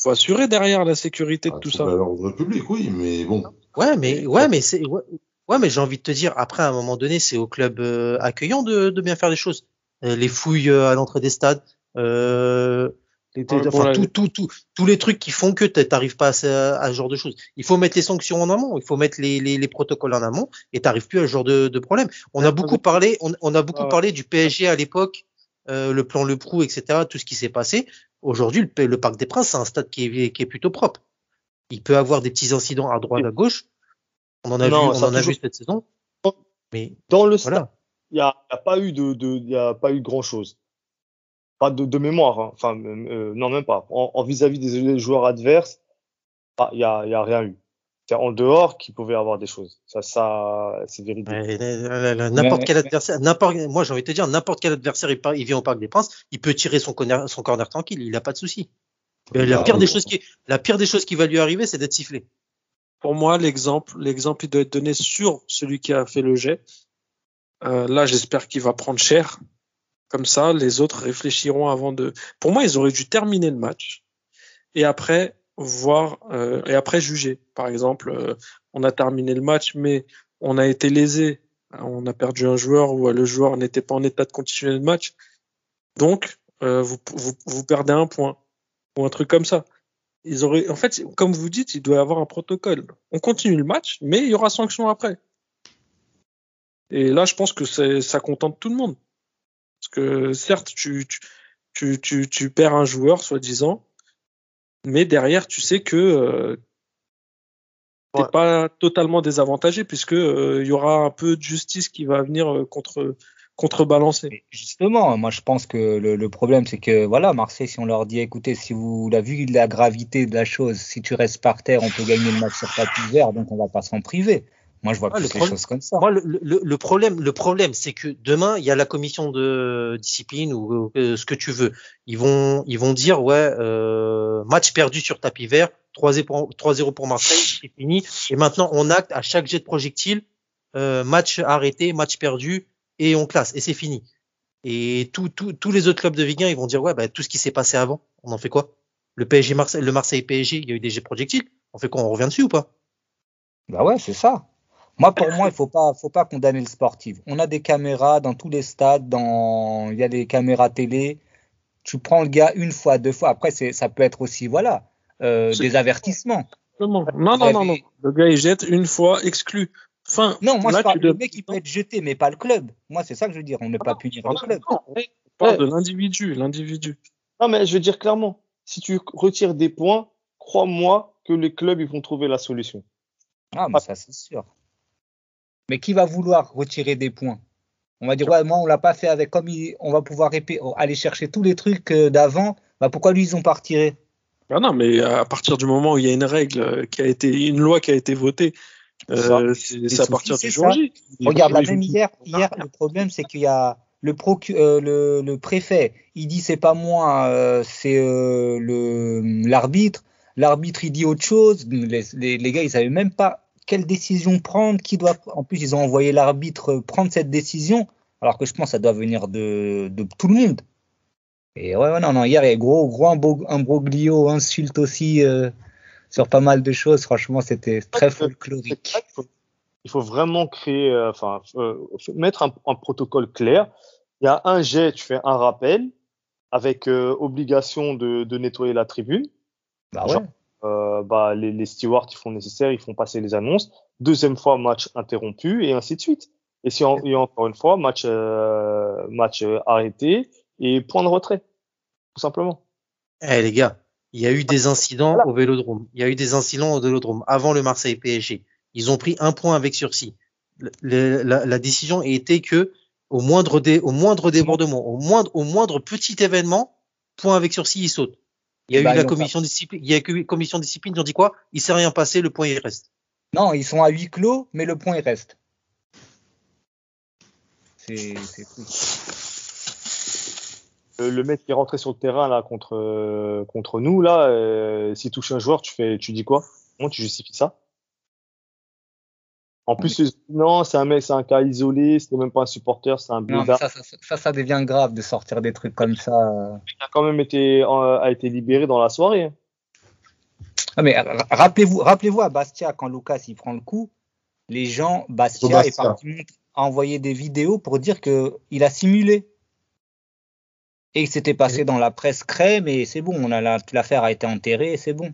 Faut assurer derrière la sécurité de Ah, tout ça. l'ordre public, oui, mais bon. Ouais, mais ouais, mais c'est ouais, ouais, mais j'ai envie de te dire après à un moment donné, c'est au club euh, accueillant de, de bien faire les choses. Euh, les fouilles euh, à l'entrée des stades, euh, les- enfin tout, tout, tout, tous les trucs qui font que t'a- t'arrives pas à, ce- à ce genre de choses. Il faut mettre les sanctions en amont, il faut mettre les, les, les protocoles en amont, et t'arrives plus à ce genre de, de problème. On a beaucoup parlé, on, on a beaucoup parlé du PSG à l'époque, euh, le plan Le Prou, etc. Tout ce qui s'est passé. Aujourd'hui, le Parc des Princes, c'est un stade qui est, qui est plutôt propre. Il peut avoir des petits incidents à droite, à gauche. On en a Non, vu, on en a vu cette saison. Mais dans le stade, voilà. il a, il y a pas eu de, de, il y a pas eu grand chose. Pas de, de mémoire, hein. enfin, euh, non, même pas. En vis-à-vis des, des joueurs adverses, ah, il y a, il y a rien eu. C'est en dehors qu'il pouvait y avoir des choses. Ça, ça, c'est véridique. N'importe quel adversaire, n'importe, moi j'ai envie de te dire, n'importe quel adversaire, il, vient au Parc des Princes, il peut tirer son corner, son corner tranquille, il a pas de souci. La Ah, pire oui. des choses qui, la pire des choses qui va lui arriver, c'est d'être sifflé. Pour moi, l'exemple, l'exemple, il doit être donné sur celui qui a fait le jet. Euh, là, j'espère qu'il va prendre cher. Comme ça, les autres réfléchiront avant de. Pour moi, ils auraient dû terminer le match et après voir euh, et après juger. Par exemple, euh, on a terminé le match, mais on a été lésé, on a perdu un joueur ou le joueur n'était pas en état de continuer le match. Donc, euh, vous, vous, vous perdez un point ou un truc comme ça. Ils auraient, en fait, comme vous dites, il doit y avoir un protocole. On continue le match, mais il y aura sanction après. Et là, je pense que ça contente tout le monde. Parce que certes, tu, tu, tu, tu, tu perds un joueur, soi-disant, mais derrière, tu sais que euh, t'es Ouais. pas totalement désavantagé, puisque euh, il y aura un peu de justice qui va venir euh, contre contrebalancer. Mais justement, moi je pense que le, le problème c'est que voilà, Marseille, si on leur dit écoutez, si vous l'avez vu la gravité de la chose, si tu restes par terre, on peut gagner le match sur tapis vert, donc on va pas s'en priver. Moi je vois Ah, plus le les problème- choses comme ça. Moi, le, le, le problème, le problème, c'est que demain, il y a la commission de discipline ou euh, ce que tu veux. Ils vont, ils vont dire, ouais, euh, match perdu sur tapis vert, 3-0 pour, 3-0 pour Marseille, c'est fini. Et maintenant, on acte à chaque jet de projectile, euh, match arrêté, match perdu, et on classe, et c'est fini. Et tout, tout, tous les autres clubs de Ligue 1, ils vont dire, ouais, bah, tout ce qui s'est passé avant, on en fait quoi? Le PSG Marseille, le Marseille PSG, il y a eu des jets projectiles. On fait quoi On revient dessus ou pas? Bah ouais, c'est ça. Moi, pour moi, il faut pas, faut pas condamner le sportif. On a des caméras dans tous les stades, dans, il y a des caméras télé. Tu prends le gars une fois, deux fois. Après, c'est, ça peut être aussi, voilà, euh, des avertissements. Non, non, non, non, non. Le gars, il jette une fois, exclu. Non, moi, Là, je parle, dois- mec, il peut être jeté, mais pas le club. Moi, c'est ça que je veux dire. On ne peut pas punir le club. Non, on parle de l'individu, l'individu. Non, mais je veux dire clairement, si tu retires des points, crois-moi que les clubs ils vont trouver la solution. Ah, mais ça, c'est sûr. Mais qui va vouloir retirer des points? On va dire, ouais, moi, on l'a pas fait avec, comme il- on va pouvoir répé- aller chercher tous les trucs euh, d'avant, bah, pourquoi lui, ils ont pas retiré? Ah non, mais à partir du moment où il y a une règle qui a été, une loi qui a été votée, euh, c'est à partir du ça. jour J. Regarde, la même hier, hier, le problème, c'est qu'il y a le, procu- euh, le, le préfet, il dit c'est pas moi, euh, c'est euh, l'arbitre. L'arbitre, il dit autre chose. Les, les, les gars, ils savaient même pas quelle décision prendre, qui doit. En plus, ils ont envoyé l'arbitre prendre cette décision, alors que je pense que ça doit venir de, de tout le monde. Et ouais, ouais, non, non, hier, il y a gros, gros imbro- imbroglio, insulte aussi euh, sur pas mal de choses. Franchement, c'était très folklorique. Il faut, il faut vraiment créer, euh, enfin, euh, mettre un, un protocole clair. Il y a un jet, tu fais un rappel avec euh, obligation de, de nettoyer la tribune. Bah Genre, ouais. Euh, bah, les, les stewards ils font le nécessaire, ils font passer les annonces. Deuxième fois, match interrompu et ainsi de suite. Et si en- et encore une fois, match, euh, match euh, arrêté et point de retrait, tout simplement. Eh les gars, il y a eu des incidents Voilà. au Vélodrome. Il y a eu des incidents au Vélodrome avant le Marseille PSG. Ils ont pris un point avec sursis. Le- la, la décision était que au moindre dé, au moindre débordement, au moindre au moindre petit événement, point avec sursis, ils sautent. Il y a Bah, eu la ils ont commission discipline. Il y a eu la commission discipline. Ils ont dit quoi? Il s'est rien passé, le point il reste. Non, ils sont à huis clos, mais le point il reste. C'est Euh, le mec qui est rentré sur le terrain là contre euh, contre nous là, euh, s'il touche un joueur, tu fais, tu dis quoi? Comment tu justifies ça? En plus, non, c'est un mec, c'est un cas isolé, c'était même pas un supporter, c'est un blédard ça, ça, ça, ça devient grave de sortir des trucs comme ça. qui a quand même été euh, a été libéré dans la soirée. Ah, mais ra- rappelez-vous, rappelez-vous à Bastia quand Lucas il prend le coup, les gens, Bastia, Bastia. est parti envoyé des vidéos pour dire que il a simulé. Et il s'était passé dans la presse crème et c'est bon, on a la- l'affaire a été enterrée et c'est bon.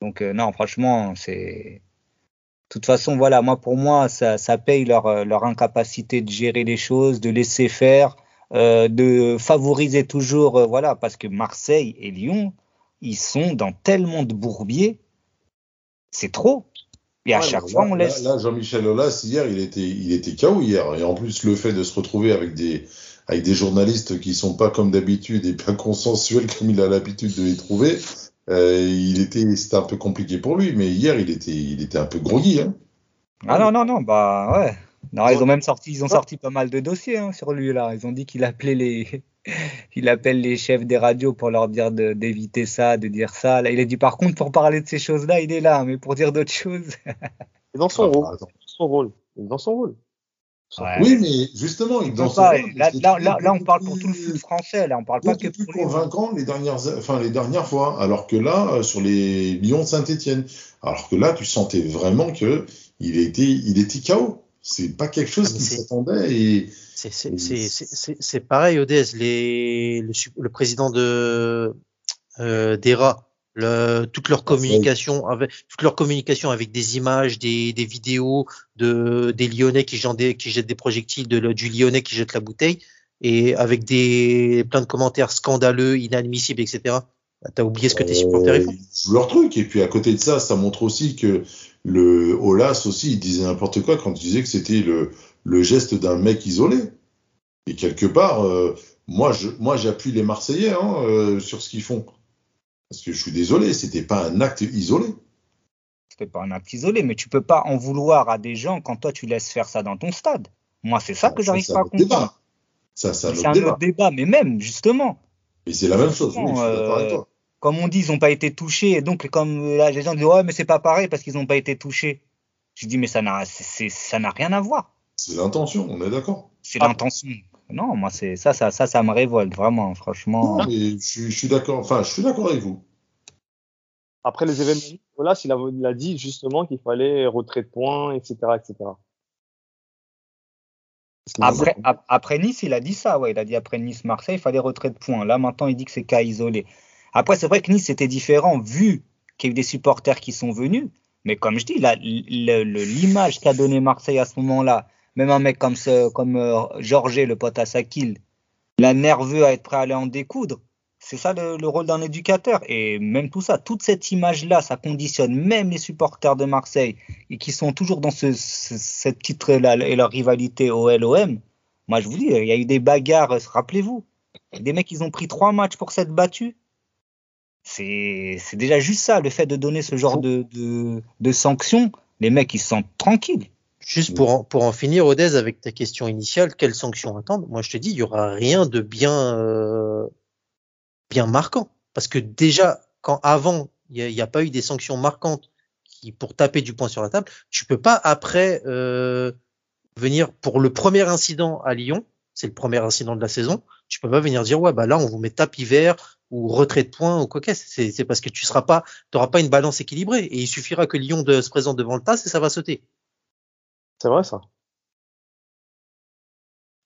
Donc euh, non, franchement, c'est. De toute façon, voilà, moi pour moi, ça, ça paye leur, euh, leur incapacité de gérer les choses, de laisser faire, euh, de favoriser toujours, euh, voilà, parce que Marseille et Lyon, ils sont dans tellement de bourbiers, c'est trop. Et à Ouais, chaque fois, on là- laisse. Là, Jean-Michel Aulas, hier, il était, il était KO hier. Et en plus, le fait de se retrouver avec des, avec des journalistes qui sont pas comme d'habitude et pas consensuels comme il a l'habitude de les trouver, euh, il était, c'était un peu compliqué pour lui. Mais hier, il était, il était un peu groggy. Hein. Ah non, non, non, bah ouais. Non, ils ont même sorti, ils ont sorti pas mal de dossiers hein, sur lui là. Ils ont dit qu'il appelait les, [LAUGHS] il appelle les chefs des radios pour leur dire d'éviter ça, de dire ça. Là, il a dit par contre pour parler de ces choses-là, il est là, mais pour dire d'autres choses. [LAUGHS] Et dans son Ah, rôle, attends. son rôle, Il est dans son rôle. Ouais. Oui, mais justement, il Ils dans ont son pas- rôle, là, là, beaucoup là, là, on parle pour tout le foot français. Là, on parle pas que plus pour convaincant les dernières, enfin, les dernières fois. Alors que là, euh, sur les Lyon Saint-Etienne, alors que là, tu sentais vraiment que il était, il était KO. C'est pas quelque chose Ah, qui s'attendait et C'est- c'est- c'est- c'est c'est- c'est pareil, Odez, les, le, le président de euh, d'ERA, le, toute leur communication avec toute leur communication avec des images, des, des vidéos de des Lyonnais qui jettent des, qui jettent des projectiles, de, du Lyonnais qui jette la bouteille, et avec des plein de commentaires scandaleux, inadmissibles, etc. Bah, T'as oublié ce que tes supporters ils Euh, font. ils jouent leur truc. Et puis à côté de ça, ça montre aussi que le Olas aussi, il disait n'importe quoi quand il disait que c'était le, le geste d'un mec isolé. Et quelque part, euh, moi, je, moi, j'appuie les Marseillais hein, euh, sur ce qu'ils font. Parce que je suis désolé, c'était pas un acte isolé. C'était pas un acte isolé, mais tu peux pas en vouloir à des gens quand toi tu laisses faire ça dans ton stade. Moi, c'est ça que j'arrive pas à débat. comprendre. Ça, c'est un C'est autre un débat. autre débat, mais même, justement, Et c'est la même chose. Oui, je suis d'accord avec Euh, toi. comme on dit, ils n'ont pas été touchés, et donc comme là, les gens disent, ouais, mais c'est pas pareil parce qu'ils n'ont pas été touchés. Je dis, mais ça n'a, c'est- c'est- ça n'a rien à voir. C'est l'intention, on est d'accord. C'est Ah. l'intention. Non, moi, c'est ça, ça, ça, ça me révolte, vraiment, franchement. Non, mais je, suis- je suis d'accord. Enfin, je suis d'accord avec vous. Après les événements, voilà, il a, il a dit justement qu'il fallait retrait de points, etc., etc. Après, ap- après Nice, il a dit ça, ouais. Il a dit après Nice-Marseille, il fallait retrait de points. Là, maintenant, il dit que c'est cas isolé. Après, c'est vrai que Nice, c'était différent vu qu'il y a eu des supporters qui sont venus. Mais comme je dis, l'image qu'a donné Marseille à ce moment-là, même un mec comme, ce, comme euh, Georget, le pote à Sakil, la nerveux à être prêt à aller en découdre, c'est ça le, le rôle d'un éducateur. Et même tout ça, toute cette image-là, ça conditionne même les supporters de Marseille et qui sont toujours dans ce, ce- cette titre-là et leur rivalité au LOM. Moi, je vous dis, il y a eu des bagarres, rappelez-vous. Des mecs, ils ont pris trois matchs pour s'être battus. C'est c'est déjà juste ça, le fait de donner ce genre de, de, de sanctions. Les mecs, ils se sentent tranquilles. Juste pour en, pour en finir, Odez, avec ta question initiale, quelles sanctions attendre? Moi, je te dis, il y aura rien de bien, euh, bien marquant. Parce que déjà, quand avant, il n'y a, il y a pas eu des sanctions marquantes qui, pour taper du poing sur la table, tu peux pas après euh, venir pour le premier incident à Lyon, c'est le premier incident de la saison, tu peux pas venir dire ouais bah là on vous met tape hiver ou retrait de points ou quoi que c'est c'est parce que tu seras pas t'auras pas une balance équilibrée et il suffira que Lyon de, se présente devant le tas et ça va sauter. C'est vrai ça.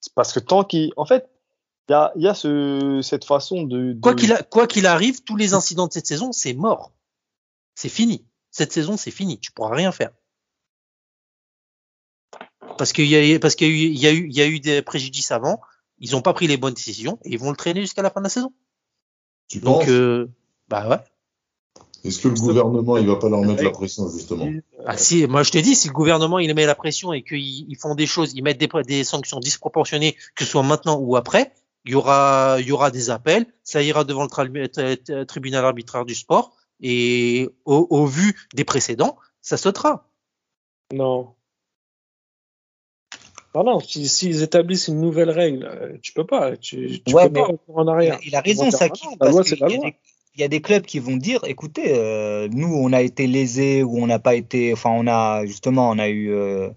C'est parce que tant qu'il, en fait, il y a, il y a ce, cette façon de, de- Quoi qu'il a- quoi qu'il arrive, tous les incidents de cette saison, c'est mort. C'est fini. Cette saison, c'est fini. Tu pourras rien faire. Parce qu'il y a, parce qu'il y a eu, il y a eu, il y a eu des préjudices avant. Ils n'ont pas pris les bonnes décisions et ils vont le traîner jusqu'à la fin de la saison. Tu Donc, penses? euh, bah ouais. Est-ce que le gouvernement, il va pas leur mettre la pression, justement Ah si, moi je te dis, si le gouvernement il met la pression et qu'ils ils font des choses, ils mettent des, des sanctions disproportionnées, que ce soit maintenant ou après, il y aura, il y aura des appels, ça ira devant le tra- tra- tribunal arbitraire du sport et au, au vu des précédents, ça sautera. Non. Non, non, si- s'ils établissent une nouvelle règle, euh, tu peux pas. Tu, tu Ouais, peux pas en arrière. Il a raison, ça. La loi, c'est la loi. des- Il y a des clubs qui vont dire, écoutez, euh, nous, on a été lésés ou on n'a pas été, enfin, on a justement, on a eu, euh,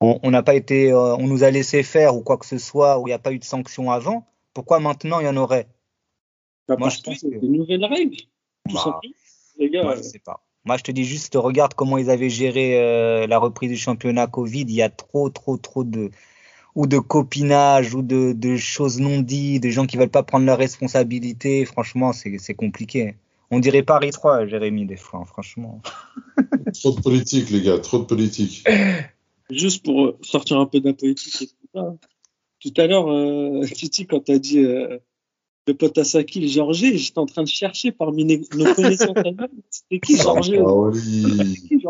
on n'a pas été, euh, on nous a laissé faire ou quoi que ce soit, ou il n'y a pas eu de sanction avant. Pourquoi maintenant il y en aurait? Bah, Moi, je que pense c'est que- des nouvelles règles. Tout Bah, simplement. Les gars, Moi, je sais pas. Moi, je te dis juste, regarde comment ils avaient géré la reprise du championnat Covid. Il y a trop, trop, trop de ou de copinage ou de, de choses non dites, des gens qui veulent pas prendre leurs responsabilités. Franchement, c'est compliqué. On dirait Paris 3, Jérémy, des fois, hein, franchement. [LAUGHS] Trop de politique, les gars, trop de politique. [CLEARS THROAT] juste pour euh, sortir un peu de la politique et tout ça. Tout à l'heure, euh, [LAUGHS] Titi, quand tu as dit euh, le pote à Saki, le Georges, j'étais en train de chercher parmi nos connaissances [LAUGHS] c'était qui Georges? Ah oui. C'était qui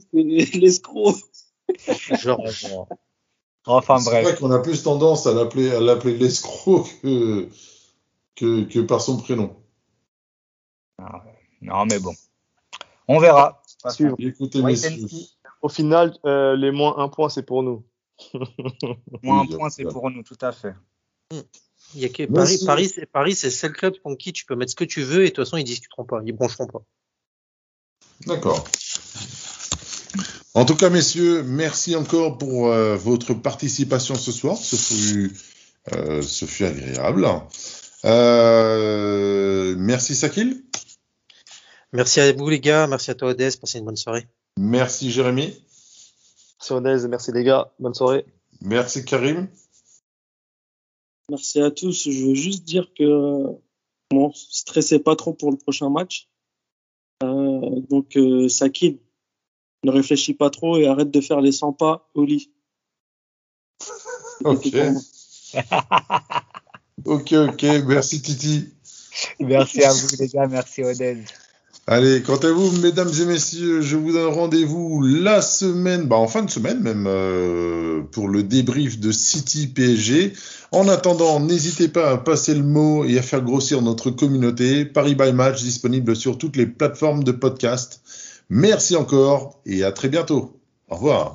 c'était l'escroc. [LAUGHS] Genre, Enfin C'est bref. vrai qu'on a plus tendance à l'appeler à l'appeler l'escroc que, que, que par son prénom. Non, mais bon. On verra. Suivre. Écoutez, Ouais, messieurs. Au final, euh, les moins un point, c'est pour nous. [LAUGHS] Moins Oui, un point, c'est pour nous, tout à fait. il y a que Paris, Paris, c'est Paris, c'est le seul club contre qui tu peux mettre ce que tu veux et de toute façon ils discuteront pas, ils broncheront pas. D'accord. En tout cas, messieurs, merci encore pour euh, votre participation ce soir. Ce fut, euh, ce fut agréable. Euh, merci Sakil. Merci à vous les gars, merci à toi Odès, passez une bonne soirée. Merci Jérémy. Merci Onez, merci les gars, bonne soirée. Merci Karim. Merci à tous. Je veux juste dire que bon, stressez pas trop pour le prochain match. Euh, donc euh, Sakine, ne réfléchis pas trop et arrête de faire les 100 pas au lit. Ok. [LAUGHS] ok, ok. Merci Titi. Merci à vous les gars, merci Odez. Allez, quant à vous, mesdames et messieurs, je vous donne rendez-vous la semaine, bah en fin de semaine même, euh, pour le débrief de City PSG. En attendant, n'hésitez pas à passer le mot et à faire grossir notre communauté. Paris by Match disponible sur toutes les plateformes de podcast. Merci encore et à très bientôt. Au revoir.